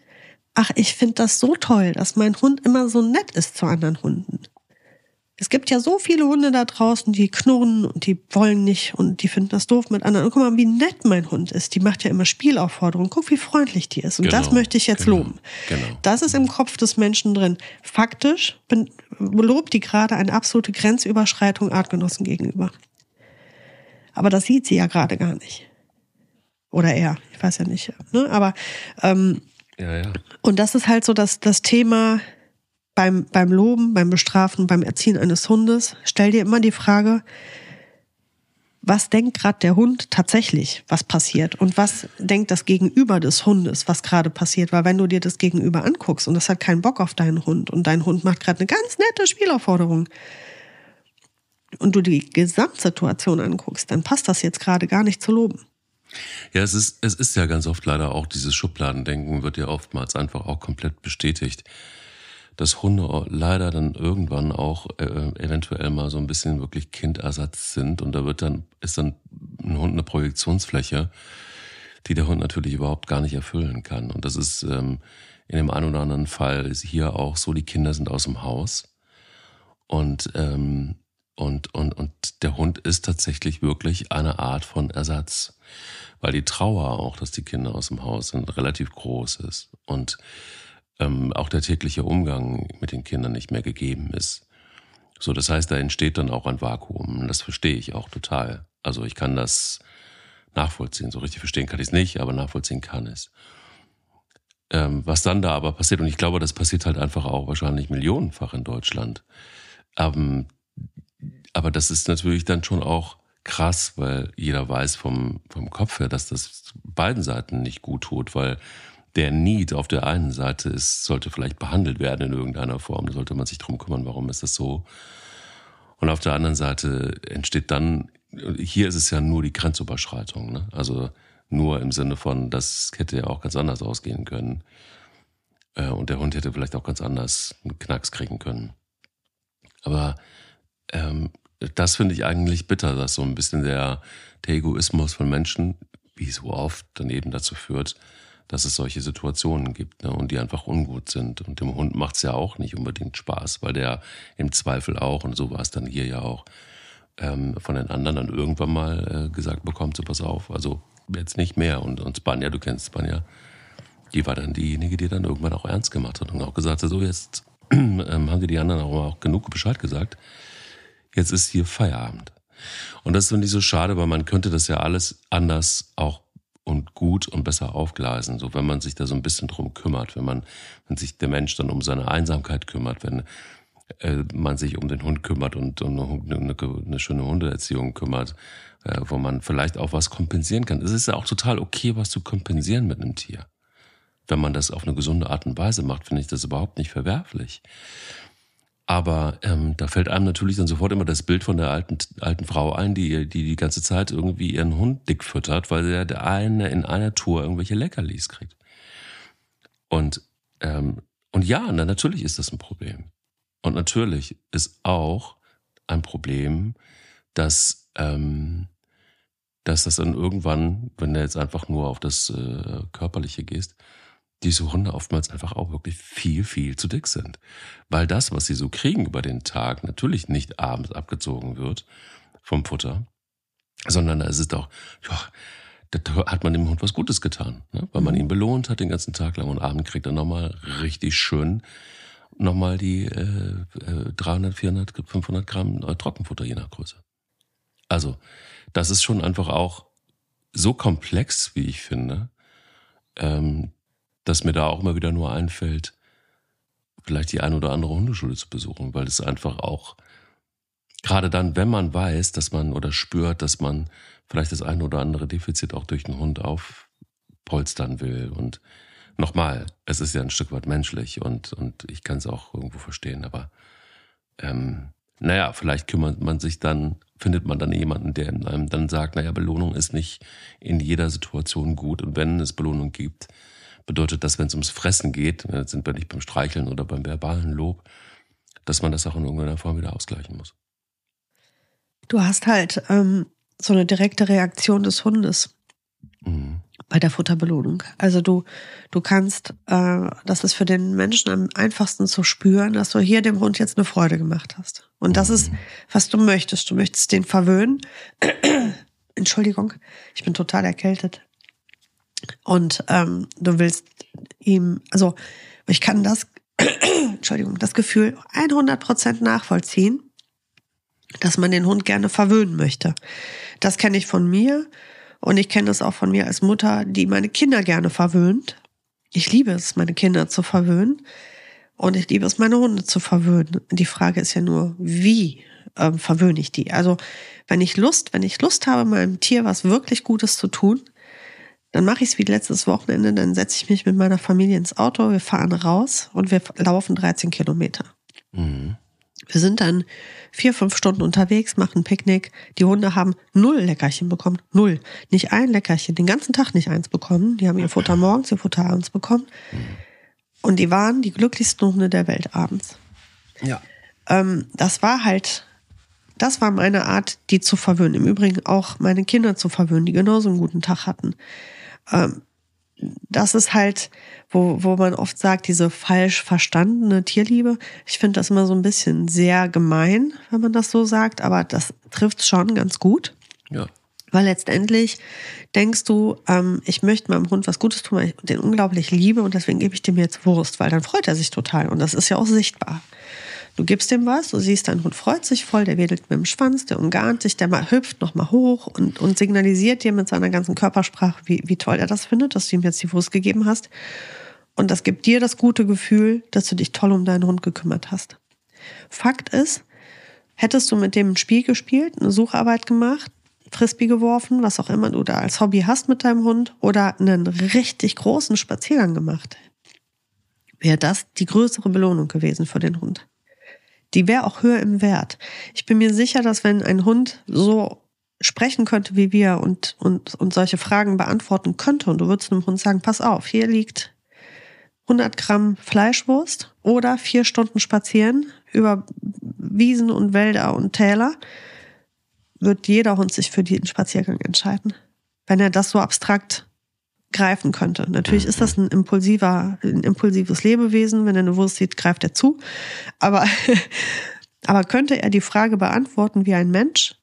ach, ich finde das so toll, dass mein Hund immer so nett ist zu anderen Hunden. Es gibt ja so viele Hunde da draußen, die knurren und die wollen nicht und die finden das doof mit anderen. Und guck mal, wie nett mein Hund ist. Die macht ja immer Spielaufforderungen. Guck, wie freundlich die ist. Und genau, das möchte ich jetzt genau, loben. Genau. Das ist im Kopf des Menschen drin. Faktisch lobt die gerade eine absolute Grenzüberschreitung Artgenossen gegenüber. Aber das sieht sie ja gerade gar nicht. Oder er, ich weiß ja nicht. Ne? Aber ähm, ja, ja. und das ist halt so das, das Thema beim, beim Loben, beim Bestrafen, beim Erziehen eines Hundes, stell dir immer die Frage, was denkt gerade der Hund tatsächlich, was passiert? Und was denkt das Gegenüber des Hundes, was gerade passiert? Weil wenn du dir das Gegenüber anguckst und das hat keinen Bock auf deinen Hund und dein Hund macht gerade eine ganz nette Spielaufforderung, und du die Gesamtsituation anguckst, dann passt das jetzt gerade gar nicht zu loben. Ja, es ist, es ist ja ganz oft leider auch dieses Schubladendenken wird ja oftmals einfach auch komplett bestätigt, dass Hunde leider dann irgendwann auch äh, eventuell mal so ein bisschen wirklich Kindersatz sind und da wird dann, ist dann ein Hund eine Projektionsfläche, die der Hund natürlich überhaupt gar nicht erfüllen kann. Und das ist ähm, in dem einen oder anderen Fall ist hier auch so, die Kinder sind aus dem Haus und ähm, und, und, und der Hund ist tatsächlich wirklich eine Art von Ersatz, weil die Trauer auch, dass die Kinder aus dem Haus sind, relativ groß ist und ähm, auch der tägliche Umgang mit den Kindern nicht mehr gegeben ist. So, das heißt, da entsteht dann auch ein Vakuum. Das verstehe ich auch total. Also ich kann das nachvollziehen. So richtig verstehen kann ich es nicht, aber nachvollziehen kann es. Ähm, was dann da aber passiert, und ich glaube, das passiert halt einfach auch wahrscheinlich millionenfach in Deutschland. Ähm, aber das ist natürlich dann schon auch krass, weil jeder weiß vom, vom Kopf her, dass das beiden Seiten nicht gut tut, weil der Need auf der einen Seite ist, sollte vielleicht behandelt werden in irgendeiner Form. Da sollte man sich drum kümmern, warum ist das so. Und auf der anderen Seite entsteht dann, hier ist es ja nur die Grenzüberschreitung. Ne? Also nur im Sinne von, das hätte ja auch ganz anders ausgehen können. Äh, und der Hund hätte vielleicht auch ganz anders einen Knacks kriegen können. Aber ähm, das finde ich eigentlich bitter, dass so ein bisschen der, der Egoismus von Menschen, wie so oft, dann eben dazu führt, dass es solche Situationen gibt ne, und die einfach ungut sind. Und dem Hund macht es ja auch nicht unbedingt Spaß, weil der im Zweifel auch, und so war es dann hier ja auch, ähm, von den anderen dann irgendwann mal äh, gesagt bekommt, so pass auf, also jetzt nicht mehr. Und, und Spanja, du kennst Spanja, die war dann diejenige, die dann irgendwann auch ernst gemacht hat und auch gesagt hat, so jetzt ähm, haben die die anderen auch, auch genug Bescheid gesagt jetzt ist hier Feierabend. Und das finde ich so schade, weil man könnte das ja alles anders auch und gut und besser aufgleisen, so wenn man sich da so ein bisschen drum kümmert, wenn man, wenn sich der Mensch dann um seine Einsamkeit kümmert, wenn äh, man sich um den Hund kümmert und um eine, eine, eine schöne Hundeerziehung kümmert, äh, wo man vielleicht auch was kompensieren kann. Es ist ja auch total okay, was zu kompensieren mit einem Tier. Wenn man das auf eine gesunde Art und Weise macht, finde ich das überhaupt nicht verwerflich. Aber ähm, da fällt einem natürlich dann sofort immer das Bild von der alten, alten Frau ein, die, die die ganze Zeit irgendwie ihren Hund dick füttert, weil der, der eine in einer Tour irgendwelche Leckerlis kriegt. Und, ähm, und ja, na, natürlich ist das ein Problem. Und natürlich ist auch ein Problem, dass, ähm, dass das dann irgendwann, wenn du jetzt einfach nur auf das äh, Körperliche gehst, diese Hunde oftmals einfach auch wirklich viel, viel zu dick sind. Weil das, was sie so kriegen über den Tag, natürlich nicht abends abgezogen wird vom Futter, sondern es ist auch, ja, da hat man dem Hund was Gutes getan, ne? weil man mhm. ihn belohnt hat den ganzen Tag lang und abend kriegt er nochmal richtig schön nochmal die äh, 300, 400, 500 Gramm Trockenfutter je nach Größe. Also, das ist schon einfach auch so komplex, wie ich finde, ähm, dass mir da auch immer wieder nur einfällt, vielleicht die ein oder andere Hundeschule zu besuchen, weil es einfach auch, gerade dann, wenn man weiß, dass man oder spürt, dass man vielleicht das ein oder andere Defizit auch durch den Hund aufpolstern will. Und nochmal, es ist ja ein Stück weit menschlich und, und ich kann es auch irgendwo verstehen, aber ähm, naja, vielleicht kümmert man sich dann, findet man dann jemanden, der einem dann sagt, naja, Belohnung ist nicht in jeder Situation gut und wenn es Belohnung gibt, bedeutet das, wenn es ums Fressen geht, jetzt äh, sind wir nicht beim Streicheln oder beim verbalen Lob, dass man das auch in irgendeiner Form wieder ausgleichen muss. Du hast halt ähm, so eine direkte Reaktion des Hundes mhm. bei der Futterbelohnung. Also du, du kannst, äh, das ist für den Menschen am einfachsten zu spüren, dass du hier dem Hund jetzt eine Freude gemacht hast. Und das mhm. ist, was du möchtest. Du möchtest den verwöhnen. Entschuldigung, ich bin total erkältet. Und ähm, du willst ihm, also ich kann das, Entschuldigung, das Gefühl 100% nachvollziehen, dass man den Hund gerne verwöhnen möchte. Das kenne ich von mir und ich kenne das auch von mir als Mutter, die meine Kinder gerne verwöhnt. Ich liebe es, meine Kinder zu verwöhnen und ich liebe es, meine Hunde zu verwöhnen. Die Frage ist ja nur, wie ähm, verwöhne ich die? Also wenn ich Lust, wenn ich Lust habe, meinem Tier was wirklich Gutes zu tun, dann mache ich es wie letztes Wochenende, dann setze ich mich mit meiner Familie ins Auto, wir fahren raus und wir laufen 13 Kilometer. Mhm. Wir sind dann vier, fünf Stunden unterwegs, machen Picknick. Die Hunde haben null Leckerchen bekommen. Null. Nicht ein Leckerchen. Den ganzen Tag nicht eins bekommen. Die haben ihr Futter morgens, ihr Futter abends bekommen. Und die waren die glücklichsten Hunde der Welt abends. Ja. Ähm, das war halt, das war meine Art, die zu verwöhnen. Im Übrigen auch meine Kinder zu verwöhnen, die genauso einen guten Tag hatten. Ähm, das ist halt, wo, wo man oft sagt, diese falsch verstandene Tierliebe. Ich finde das immer so ein bisschen sehr gemein, wenn man das so sagt, aber das trifft schon ganz gut. Ja. Weil letztendlich denkst du, ähm, ich möchte meinem Hund was Gutes tun, weil ich den unglaublich liebe und deswegen gebe ich dem jetzt Wurst, weil dann freut er sich total und das ist ja auch sichtbar. Du gibst dem was, du siehst, dein Hund freut sich voll, der wedelt mit dem Schwanz, der umgarnt sich, der mal hüpft noch mal hoch und, und signalisiert dir mit seiner ganzen Körpersprache, wie, wie toll er das findet, dass du ihm jetzt die Wurst gegeben hast. Und das gibt dir das gute Gefühl, dass du dich toll um deinen Hund gekümmert hast. Fakt ist, hättest du mit dem ein Spiel gespielt, eine Sucharbeit gemacht, Frisbee geworfen, was auch immer du da als Hobby hast mit deinem Hund oder einen richtig großen Spaziergang gemacht, wäre das die größere Belohnung gewesen für den Hund die wäre auch höher im Wert. Ich bin mir sicher, dass wenn ein Hund so sprechen könnte wie wir und, und, und solche Fragen beantworten könnte und du würdest einem Hund sagen, pass auf, hier liegt 100 Gramm Fleischwurst oder vier Stunden spazieren über Wiesen und Wälder und Täler, wird jeder Hund sich für den Spaziergang entscheiden. Wenn er das so abstrakt greifen könnte. Natürlich ist das ein impulsiver, ein impulsives Lebewesen. Wenn er eine Wurst sieht, greift er zu. Aber, aber könnte er die Frage beantworten wie ein Mensch,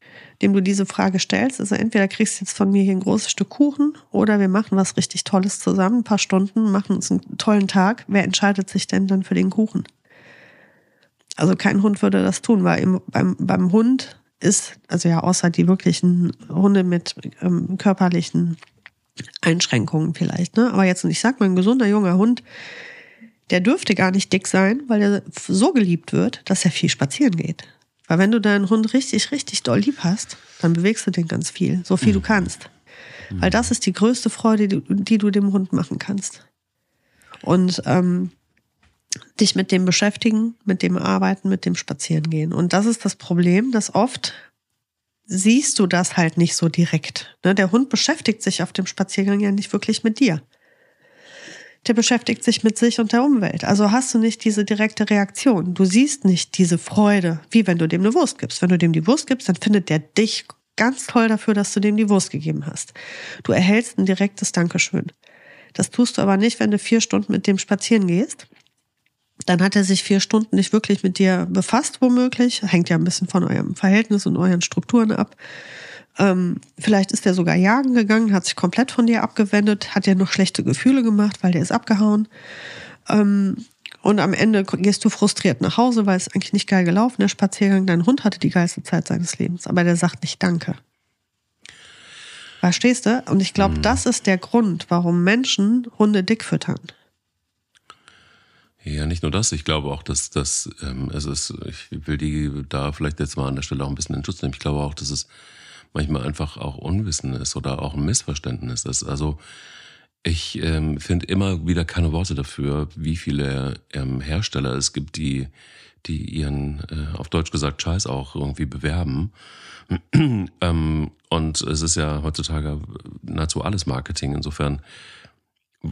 dem du diese Frage stellst? Also entweder kriegst du jetzt von mir hier ein großes Stück Kuchen oder wir machen was richtig Tolles zusammen, ein paar Stunden, machen uns einen tollen Tag. Wer entscheidet sich denn dann für den Kuchen? Also kein Hund würde das tun, weil im, beim, beim Hund ist, also ja, außer die wirklichen Hunde mit ähm, körperlichen Einschränkungen vielleicht, ne? Aber jetzt, und ich sag mal, ein gesunder junger Hund, der dürfte gar nicht dick sein, weil er so geliebt wird, dass er viel spazieren geht. Weil wenn du deinen Hund richtig, richtig doll lieb hast, dann bewegst du den ganz viel, so viel mhm. du kannst. Weil das ist die größte Freude, die, die du dem Hund machen kannst. Und ähm, dich mit dem beschäftigen, mit dem arbeiten, mit dem spazieren gehen. Und das ist das Problem, dass oft siehst du das halt nicht so direkt. Ne? Der Hund beschäftigt sich auf dem Spaziergang ja nicht wirklich mit dir. Der beschäftigt sich mit sich und der Umwelt. Also hast du nicht diese direkte Reaktion. Du siehst nicht diese Freude, wie wenn du dem eine Wurst gibst. Wenn du dem die Wurst gibst, dann findet der dich ganz toll dafür, dass du dem die Wurst gegeben hast. Du erhältst ein direktes Dankeschön. Das tust du aber nicht, wenn du vier Stunden mit dem spazieren gehst dann hat er sich vier Stunden nicht wirklich mit dir befasst, womöglich. Hängt ja ein bisschen von eurem Verhältnis und euren Strukturen ab. Ähm, vielleicht ist er sogar jagen gegangen, hat sich komplett von dir abgewendet, hat dir noch schlechte Gefühle gemacht, weil der ist abgehauen. Ähm, und am Ende gehst du frustriert nach Hause, weil es eigentlich nicht geil gelaufen, der Spaziergang. Dein Hund hatte die geilste Zeit seines Lebens, aber der sagt nicht Danke. Verstehst du? Und ich glaube, mhm. das ist der Grund, warum Menschen Hunde dick füttern. Ja, nicht nur das. Ich glaube auch, dass das, ähm, also es, ich will die da vielleicht jetzt mal an der Stelle auch ein bisschen in Schutz nehmen. Ich glaube auch, dass es manchmal einfach auch Unwissen ist oder auch ein Missverständnis ist. Also ich ähm, finde immer wieder keine Worte dafür, wie viele ähm, Hersteller es gibt, die, die ihren, äh, auf Deutsch gesagt, Scheiß auch irgendwie bewerben. ähm, und es ist ja heutzutage nahezu alles Marketing. Insofern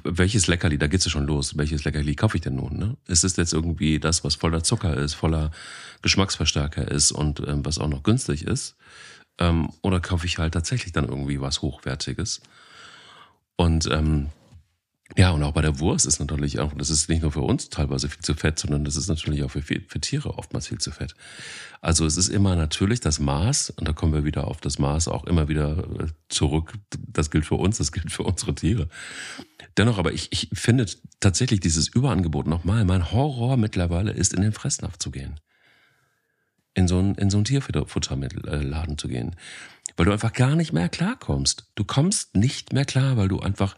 welches Leckerli, da geht's ja schon los, welches Leckerli kaufe ich denn nun? Ne? Ist es jetzt irgendwie das, was voller Zucker ist, voller Geschmacksverstärker ist und ähm, was auch noch günstig ist? Ähm, oder kaufe ich halt tatsächlich dann irgendwie was Hochwertiges? Und ähm, ja, und auch bei der Wurst ist natürlich auch, das ist nicht nur für uns teilweise viel zu fett, sondern das ist natürlich auch für, für Tiere oftmals viel zu fett. Also es ist immer natürlich das Maß, und da kommen wir wieder auf das Maß auch immer wieder äh, zurück. Das gilt für uns, das gilt für unsere Tiere. Dennoch, aber ich, ich finde tatsächlich dieses Überangebot nochmal, mein Horror mittlerweile ist, in den Fressnapf zu gehen. In so ein, in so ein Tierfuttermittelladen zu gehen. Weil du einfach gar nicht mehr klarkommst. Du kommst nicht mehr klar, weil du einfach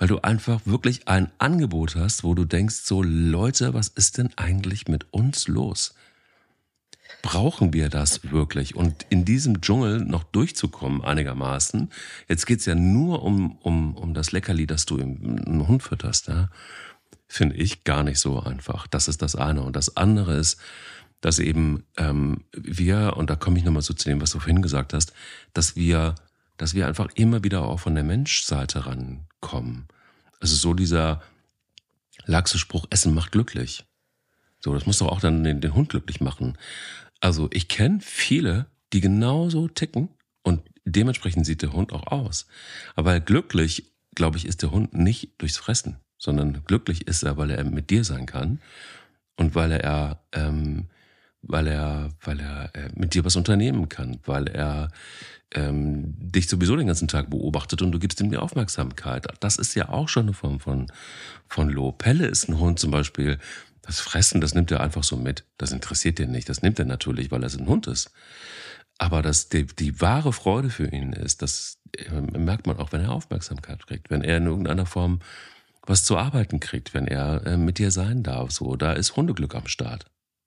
weil du einfach wirklich ein Angebot hast, wo du denkst, so Leute, was ist denn eigentlich mit uns los? Brauchen wir das wirklich? Und in diesem Dschungel noch durchzukommen einigermaßen, jetzt geht's ja nur um, um, um das Leckerli, das du im, Hund fütterst, ja? finde ich gar nicht so einfach. Das ist das eine. Und das andere ist, dass eben ähm, wir, und da komme ich nochmal so zu dem, was du vorhin gesagt hast, dass wir, dass wir einfach immer wieder auch von der Menschseite rankommen. Also so dieser laxe Spruch, Essen macht glücklich. So, das muss doch auch dann den, den Hund glücklich machen. Also ich kenne viele, die genauso ticken und dementsprechend sieht der Hund auch aus. Aber glücklich, glaube ich, ist der Hund nicht durchs Fressen, sondern glücklich ist er, weil er mit dir sein kann und weil er, ähm, weil er, weil er äh, mit dir was unternehmen kann, weil er ähm, dich sowieso den ganzen Tag beobachtet und du gibst ihm die Aufmerksamkeit. Das ist ja auch schon eine Form von, von Lob. Pelle ist ein Hund zum Beispiel, das Fressen, das nimmt er einfach so mit. Das interessiert ihn nicht. Das nimmt er natürlich, weil er ein Hund ist. Aber dass die, die wahre Freude für ihn ist, das äh, merkt man auch, wenn er Aufmerksamkeit kriegt, wenn er in irgendeiner Form was zu arbeiten kriegt, wenn er äh, mit dir sein darf. So, da ist Hundeglück am Start.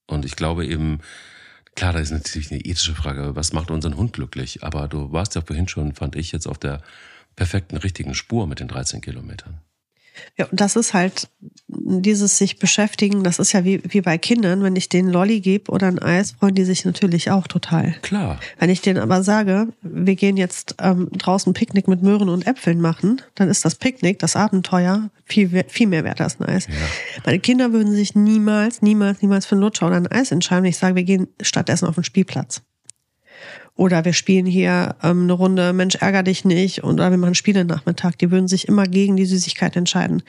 Und ich glaube eben, klar, da ist natürlich eine ethische Frage, was macht unseren Hund glücklich? Aber du warst ja vorhin schon, fand ich, jetzt auf der perfekten, richtigen Spur mit den 13 Kilometern. Ja, und das ist halt dieses sich beschäftigen, das ist ja wie, wie bei Kindern, wenn ich denen Lolli gebe oder ein Eis, freuen die sich natürlich auch total. Klar. Wenn ich denen aber sage, wir gehen jetzt ähm, draußen Picknick mit Möhren und Äpfeln machen, dann ist das Picknick, das Abenteuer, viel, viel mehr wert als ein Eis. Ja. Meine Kinder würden sich niemals, niemals, niemals für einen Lutscher oder ein Eis entscheiden, wenn ich sage, wir gehen stattdessen auf den Spielplatz. Oder wir spielen hier ähm, eine Runde Mensch ärger dich nicht oder wir machen Spielenachmittag. Die würden sich immer gegen die Süßigkeit entscheiden.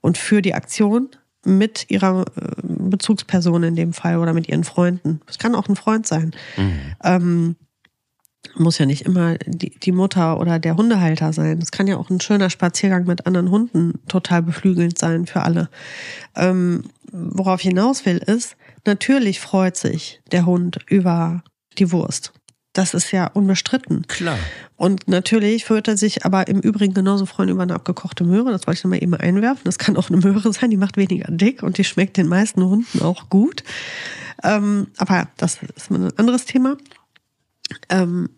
Und für die Aktion mit ihrer äh, Bezugsperson in dem Fall oder mit ihren Freunden. Es kann auch ein Freund sein. Mhm. Ähm, muss ja nicht immer die, die Mutter oder der Hundehalter sein. Es kann ja auch ein schöner Spaziergang mit anderen Hunden total beflügelnd sein für alle. Ähm, worauf ich hinaus will, ist, natürlich freut sich der Hund über die Wurst. Das ist ja unbestritten. Klar. Und natürlich wird er sich aber im Übrigen genauso freuen über eine abgekochte Möhre. Das wollte ich nochmal eben einwerfen. Das kann auch eine Möhre sein, die macht weniger dick und die schmeckt den meisten Hunden auch gut. Ähm, aber das ist ein anderes Thema. Ähm,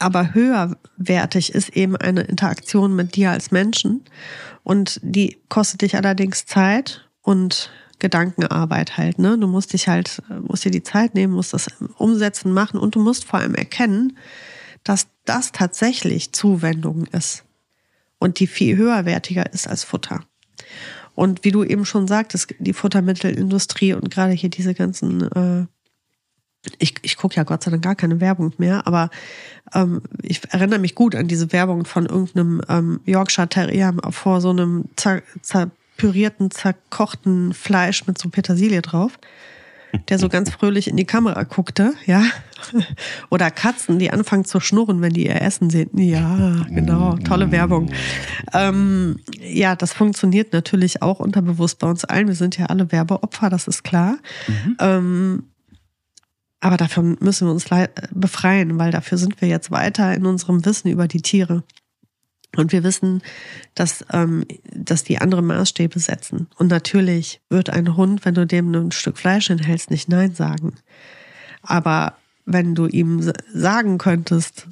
aber höherwertig ist eben eine Interaktion mit dir als Menschen. Und die kostet dich allerdings Zeit und Gedankenarbeit halt. Ne? Du musst dich halt, musst dir die Zeit nehmen, musst das umsetzen, machen und du musst vor allem erkennen, dass das tatsächlich Zuwendung ist und die viel höherwertiger ist als Futter. Und wie du eben schon sagtest, die Futtermittelindustrie und gerade hier diese ganzen, äh, ich, ich gucke ja Gott sei Dank gar keine Werbung mehr, aber ähm, ich erinnere mich gut an diese Werbung von irgendeinem ähm, Yorkshire Terrier vor so einem zer, zer pürierten, zerkochten Fleisch mit so Petersilie drauf, der so ganz fröhlich in die Kamera guckte, ja. Oder Katzen, die anfangen zu schnurren, wenn die ihr Essen sehen. Ja, genau, tolle Werbung. Ähm, ja, das funktioniert natürlich auch unterbewusst bei uns allen. Wir sind ja alle Werbeopfer, das ist klar. Mhm. Ähm, aber dafür müssen wir uns befreien, weil dafür sind wir jetzt weiter in unserem Wissen über die Tiere. Und wir wissen, dass, ähm, dass die andere Maßstäbe setzen. Und natürlich wird ein Hund, wenn du dem ein Stück Fleisch hinhältst, nicht Nein sagen. Aber wenn du ihm sagen könntest,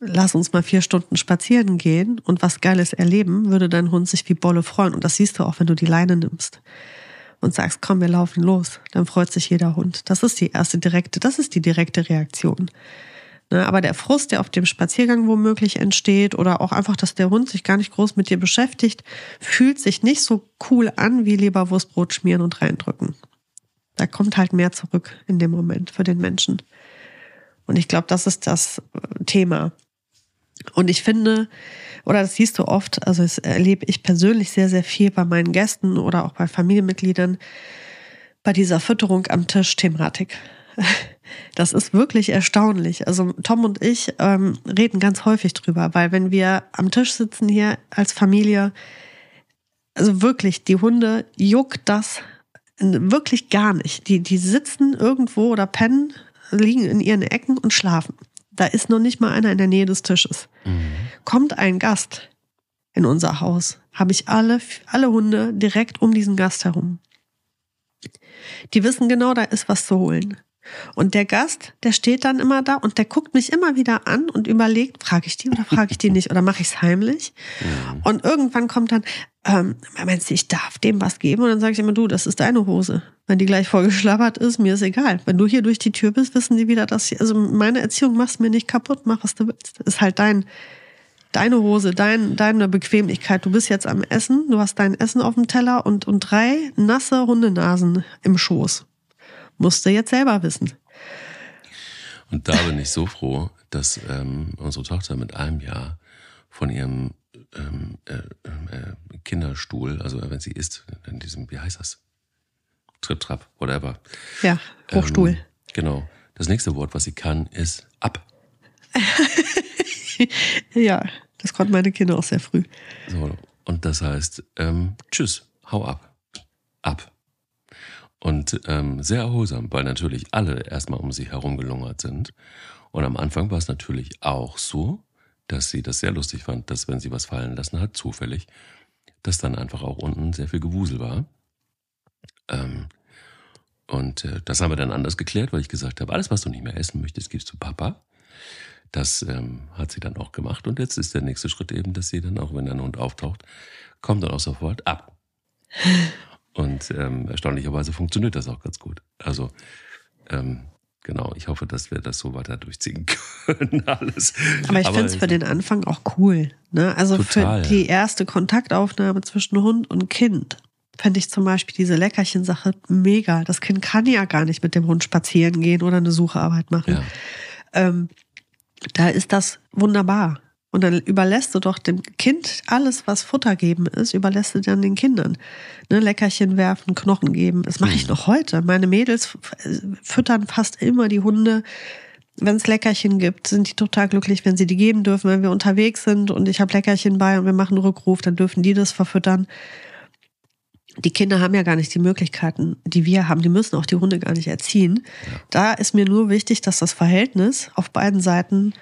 lass uns mal vier Stunden spazieren gehen und was Geiles erleben, würde dein Hund sich wie Bolle freuen. Und das siehst du auch, wenn du die Leine nimmst und sagst, komm, wir laufen los. Dann freut sich jeder Hund. Das ist die erste direkte, das ist die direkte Reaktion. Ne, aber der Frust, der auf dem Spaziergang womöglich entsteht oder auch einfach, dass der Hund sich gar nicht groß mit dir beschäftigt, fühlt sich nicht so cool an wie Leberwurstbrot schmieren und reindrücken. Da kommt halt mehr zurück in dem Moment für den Menschen. Und ich glaube, das ist das äh, Thema. Und ich finde, oder das siehst du oft, also das erlebe ich persönlich sehr, sehr viel bei meinen Gästen oder auch bei Familienmitgliedern, bei dieser Fütterung am Tisch Thematik. Das ist wirklich erstaunlich. Also Tom und ich ähm, reden ganz häufig drüber, weil wenn wir am Tisch sitzen hier als Familie, also wirklich, die Hunde juckt das wirklich gar nicht. Die, die sitzen irgendwo oder pennen, liegen in ihren Ecken und schlafen. Da ist noch nicht mal einer in der Nähe des Tisches. Mhm. Kommt ein Gast in unser Haus, habe ich alle, alle Hunde direkt um diesen Gast herum. Die wissen genau, da ist was zu holen. Und der Gast, der steht dann immer da und der guckt mich immer wieder an und überlegt, frage ich die oder frage ich die nicht oder mache ich es heimlich? Mhm. Und irgendwann kommt dann, ähm, meinst du, ich darf dem was geben? Und dann sage ich immer, du, das ist deine Hose. Wenn die gleich vollgeschlabbert ist, mir ist egal. Wenn du hier durch die Tür bist, wissen die wieder, dass ich, also meine Erziehung machst mir nicht kaputt, mach was du willst. Ist halt dein, deine Hose, dein, deine Bequemlichkeit. Du bist jetzt am Essen, du hast dein Essen auf dem Teller und, und drei nasse Hundenasen im Schoß. Musst du jetzt selber wissen. Und da bin ich so froh, dass ähm, unsere Tochter mit einem Jahr von ihrem ähm, äh, äh, Kinderstuhl, also wenn sie isst, in diesem, wie heißt das? Trip, Trap, whatever. Ja, Hochstuhl. Ähm, genau. Das nächste Wort, was sie kann, ist ab. ja, das konnten meine Kinder auch sehr früh. So, und das heißt, ähm, tschüss, hau ab. Ab. Und ähm, sehr erholsam, weil natürlich alle erstmal um sie herum gelungert sind. Und am Anfang war es natürlich auch so, dass sie das sehr lustig fand, dass wenn sie was fallen lassen hat, zufällig, dass dann einfach auch unten sehr viel Gewusel war. Ähm, und äh, das haben wir dann anders geklärt, weil ich gesagt habe, alles, was du nicht mehr essen möchtest, gibst du Papa. Das ähm, hat sie dann auch gemacht. Und jetzt ist der nächste Schritt eben, dass sie dann auch, wenn ein Hund auftaucht, kommt dann auch sofort ab. Und ähm, erstaunlicherweise funktioniert das auch ganz gut. Also ähm, genau, ich hoffe, dass wir das so weiter durchziehen können. Alles. Aber ich finde es für den Anfang auch cool. Ne? Also total, für die erste Kontaktaufnahme zwischen Hund und Kind fände ich zum Beispiel diese Leckerchen-Sache mega. Das Kind kann ja gar nicht mit dem Hund spazieren gehen oder eine Sucharbeit machen. Ja. Ähm, da ist das wunderbar. Und dann überlässt du doch dem Kind alles, was Futter geben ist, überlässt du dann den Kindern. Ne, Leckerchen werfen, Knochen geben. Das mache ich mhm. noch heute. Meine Mädels füttern fast immer die Hunde. Wenn es Leckerchen gibt, sind die total glücklich, wenn sie die geben dürfen. Wenn wir unterwegs sind und ich habe Leckerchen bei und wir machen einen Rückruf, dann dürfen die das verfüttern die Kinder haben ja gar nicht die Möglichkeiten, die wir haben. Die müssen auch die Hunde gar nicht erziehen. Da ist mir nur wichtig, dass das Verhältnis auf beiden Seiten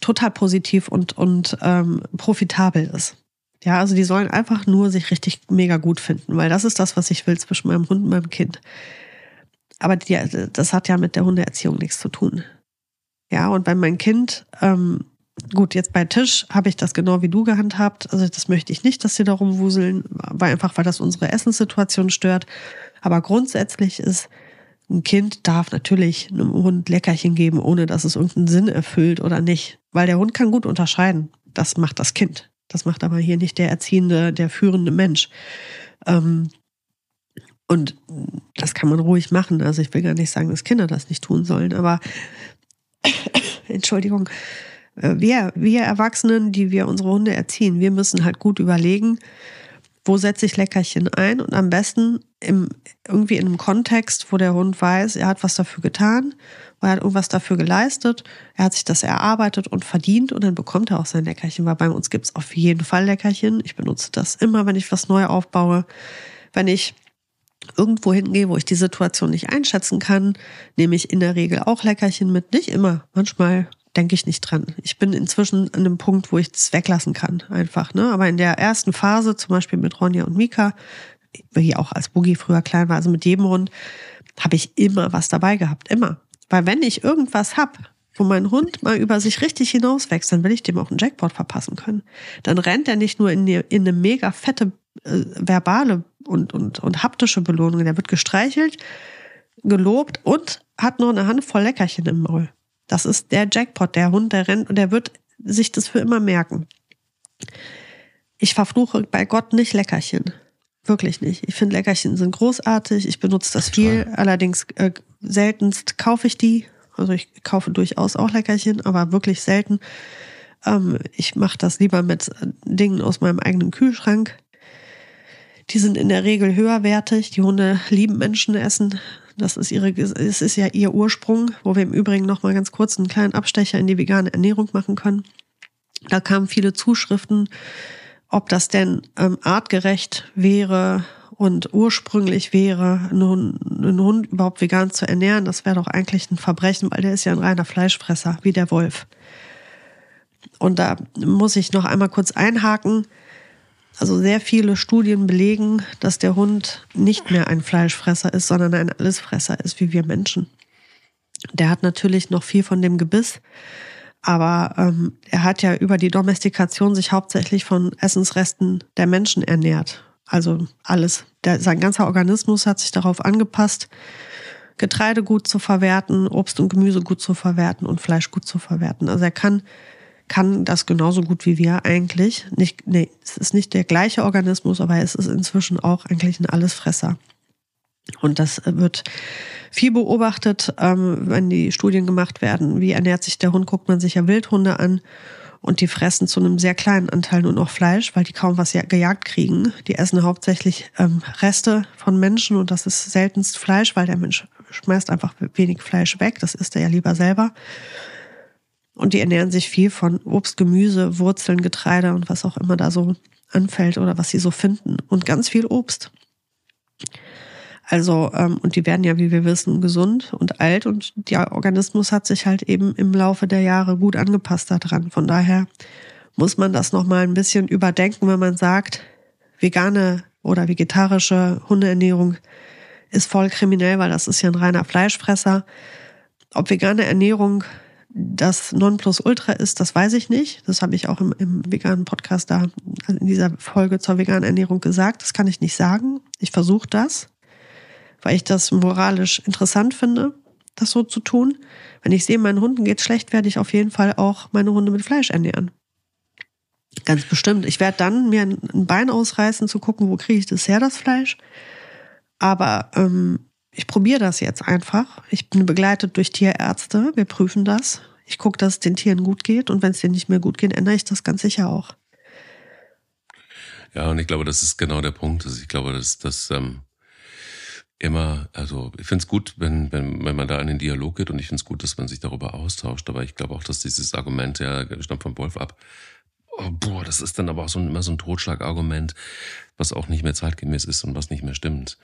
total positiv und, und ähm, profitabel ist. Ja, also die sollen einfach nur sich richtig mega gut finden, weil das ist das, was ich will zwischen meinem Hund und meinem Kind. Aber die, das hat ja mit der Hundeerziehung nichts zu tun. Ja, und wenn mein Kind ähm, Gut, jetzt bei Tisch habe ich das genau wie du gehandhabt. Also das möchte ich nicht, dass sie da rumwuseln, weil einfach, weil das unsere Essenssituation stört. Aber grundsätzlich ist, ein Kind darf natürlich einem Hund Leckerchen geben, ohne dass es irgendeinen Sinn erfüllt oder nicht. Weil der Hund kann gut unterscheiden. Das macht das Kind. Das macht aber hier nicht der erziehende, der führende Mensch. Ähm, und das kann man ruhig machen. Also ich will gar nicht sagen, dass Kinder das nicht tun sollen, aber Entschuldigung, äh, wir, wir Erwachsenen, die wir unsere Hunde erziehen, wir müssen halt gut überlegen, wo setze ich Leckerchen ein und am besten im, irgendwie in einem Kontext, wo der Hund weiß, er hat was dafür getan, er hat irgendwas dafür geleistet, er hat sich das erarbeitet und verdient und dann bekommt er auch sein Leckerchen, weil bei uns gibt es auf jeden Fall Leckerchen. Ich benutze das immer, wenn ich was neu aufbaue. Wenn ich irgendwo hingehe, wo ich die Situation nicht einschätzen kann, nehme ich in der Regel auch Leckerchen mit. Nicht immer. Manchmal denke ich nicht dran. Ich bin inzwischen an einem Punkt, wo ich das weglassen kann, einfach. Ne? Aber in der ersten Phase, zum Beispiel mit Ronja und Mika, wie auch als Boogie früher klein war, also mit jedem Hund, habe ich immer was dabei gehabt. Immer. Weil wenn ich irgendwas hab, wo mein Hund mal über sich richtig hinauswächst, dann will ich dem auch einen Jackpot verpassen können. Dann rennt er nicht nur in, die, in eine mega fette äh, verbale und, und, und haptische Belohnung. Der wird gestreichelt, gelobt und hat noch eine Handvoll Leckerchen im Maul. Das ist der Jackpot. Der Hund, der rennt und der wird sich das für immer merken. Ich verfluche bei Gott nicht Leckerchen. Wirklich nicht. Ich finde Leckerchen sind großartig. Ich benutze das viel. Allerdings äh, seltenst kaufe ich die. Also ich kaufe durchaus auch Leckerchen, aber wirklich selten. Ähm, ich mache das lieber mit Dingen aus meinem eigenen Kühlschrank. Die sind in der Regel höherwertig. Die Hunde lieben Menschenessen. Das ist ihre, es ist ja ihr Ursprung, wo wir im Übrigen noch mal ganz kurz einen kleinen Abstecher in die vegane Ernährung machen können. Da kamen viele Zuschriften, ob das denn ähm, artgerecht wäre und ursprünglich wäre, einen Hund, einen Hund überhaupt vegan zu ernähren. Das wäre doch eigentlich ein Verbrechen, weil der ist ja ein reiner Fleischfresser, wie der Wolf. Und da muss ich noch einmal kurz einhaken. Also sehr viele Studien belegen, dass der Hund nicht mehr ein Fleischfresser ist, sondern ein Allesfresser ist, wie wir Menschen. Der hat natürlich noch viel von dem Gebiss, aber ähm, er hat ja über die Domestikation sich hauptsächlich von Essensresten der Menschen ernährt. Also alles. Der, sein ganzer Organismus hat sich darauf angepasst, Getreide gut zu verwerten, Obst und Gemüse gut zu verwerten und Fleisch gut zu verwerten. Also er kann, kann das genauso gut wie wir eigentlich. Nicht, nee, es ist nicht der gleiche Organismus, aber es ist inzwischen auch eigentlich ein Allesfresser. Und das wird viel beobachtet, ähm, wenn die Studien gemacht werden. Wie ernährt sich der Hund? Guckt man sich ja Wildhunde an und die fressen zu einem sehr kleinen Anteil nur noch Fleisch, weil die kaum was gejagt kriegen. Die essen hauptsächlich ähm, Reste von Menschen und das ist seltenst Fleisch, weil der Mensch schmeißt einfach wenig Fleisch weg. Das isst er ja lieber selber. Und die ernähren sich viel von Obst, Gemüse, Wurzeln, Getreide und was auch immer da so anfällt oder was sie so finden. Und ganz viel Obst. Also, ähm, und die werden ja, wie wir wissen, gesund und alt und der Organismus hat sich halt eben im Laufe der Jahre gut angepasst daran. Von daher muss man das nochmal ein bisschen überdenken, wenn man sagt, vegane oder vegetarische Hundeernährung ist voll kriminell, weil das ist ja ein reiner Fleischfresser. Ob vegane Ernährung das Nonplusultra ist, das weiß ich nicht. Das habe ich auch im, im veganen Podcast da in dieser Folge zur veganen Ernährung gesagt. Das kann ich nicht sagen. Ich versuche das weil ich das moralisch interessant finde, das so zu tun. Wenn ich sehe, meinen Hunden geht schlecht, werde ich auf jeden Fall auch meine Hunde mit Fleisch ernähren. Ganz bestimmt. Ich werde dann mir ein Bein ausreißen, zu gucken, wo kriege ich das her, das Fleisch. Aber ähm, ich probiere das jetzt einfach. Ich bin begleitet durch Tierärzte. Wir prüfen das. Ich gucke, dass es den Tieren gut geht. Und wenn es denen nicht mehr gut geht, ändere ich das ganz sicher auch. Ja, und ich glaube, das ist genau der Punkt. Also ich glaube, dass das ähm, immer, also ich finde es gut, wenn, wenn, wenn man da in den Dialog geht und ich finde es gut, dass man sich darüber austauscht. Aber ich glaube auch, dass dieses Argument, ja, stammt von Wolf ab, oh, boah, das ist dann aber auch so ein, immer so ein Totschlagargument, was auch nicht mehr zeitgemäß ist und was nicht mehr stimmt.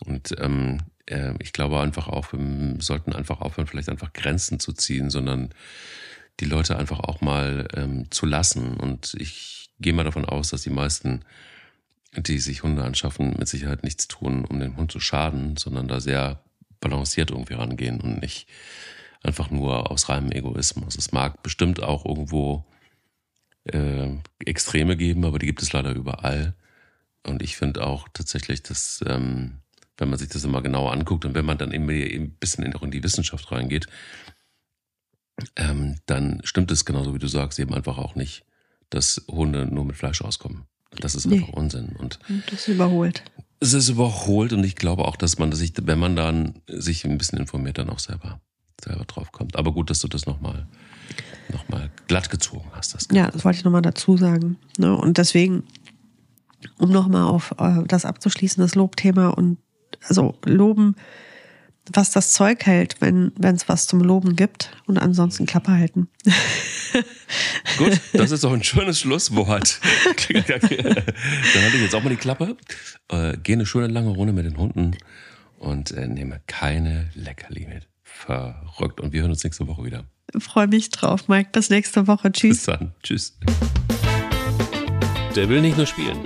Und ähm, äh, ich glaube einfach auch, wir sollten einfach aufhören, vielleicht einfach Grenzen zu ziehen, sondern die Leute einfach auch mal ähm, zu lassen. Und ich gehe mal davon aus, dass die meisten die sich Hunde anschaffen, mit Sicherheit nichts tun, um dem Hund zu schaden, sondern da sehr balanciert irgendwie rangehen und nicht einfach nur aus reinem Egoismus. Es mag bestimmt auch irgendwo äh, Extreme geben, aber die gibt es leider überall. Und ich finde auch tatsächlich, dass, ähm, wenn man sich das immer genauer anguckt und wenn man dann eben ein bisschen in die Wissenschaft reingeht, ähm, dann stimmt es genauso, wie du sagst, eben einfach auch nicht, dass Hunde nur mit Fleisch auskommen. Das ist einfach nee. Unsinn. Und das ist überholt. Es ist überholt und ich glaube auch, dass man sich, wenn man dann sich ein bisschen informiert, dann auch selber, selber drauf kommt. Aber gut, dass du das nochmal noch mal glatt gezogen hast. Das ja, das wollte ich nochmal dazu sagen. Ne? Und deswegen, um nochmal auf äh, das abzuschließen, das Lobthema und also loben was das Zeug hält, wenn es was zum Loben gibt und ansonsten Klappe halten. Gut, das ist doch ein schönes Schlusswort. Dann halte ich jetzt auch mal die Klappe, äh, gehe eine schöne lange Runde mit den Hunden und äh, nehme keine Leckerli mit. Verrückt. Und wir hören uns nächste Woche wieder. Freue mich drauf, Mike. Bis nächste Woche. Tschüss. Bis dann. Tschüss. Der will nicht nur spielen.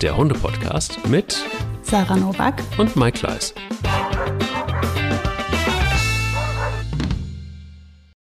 Der Hunde-Podcast mit Sarah Nowak und Mike Leis.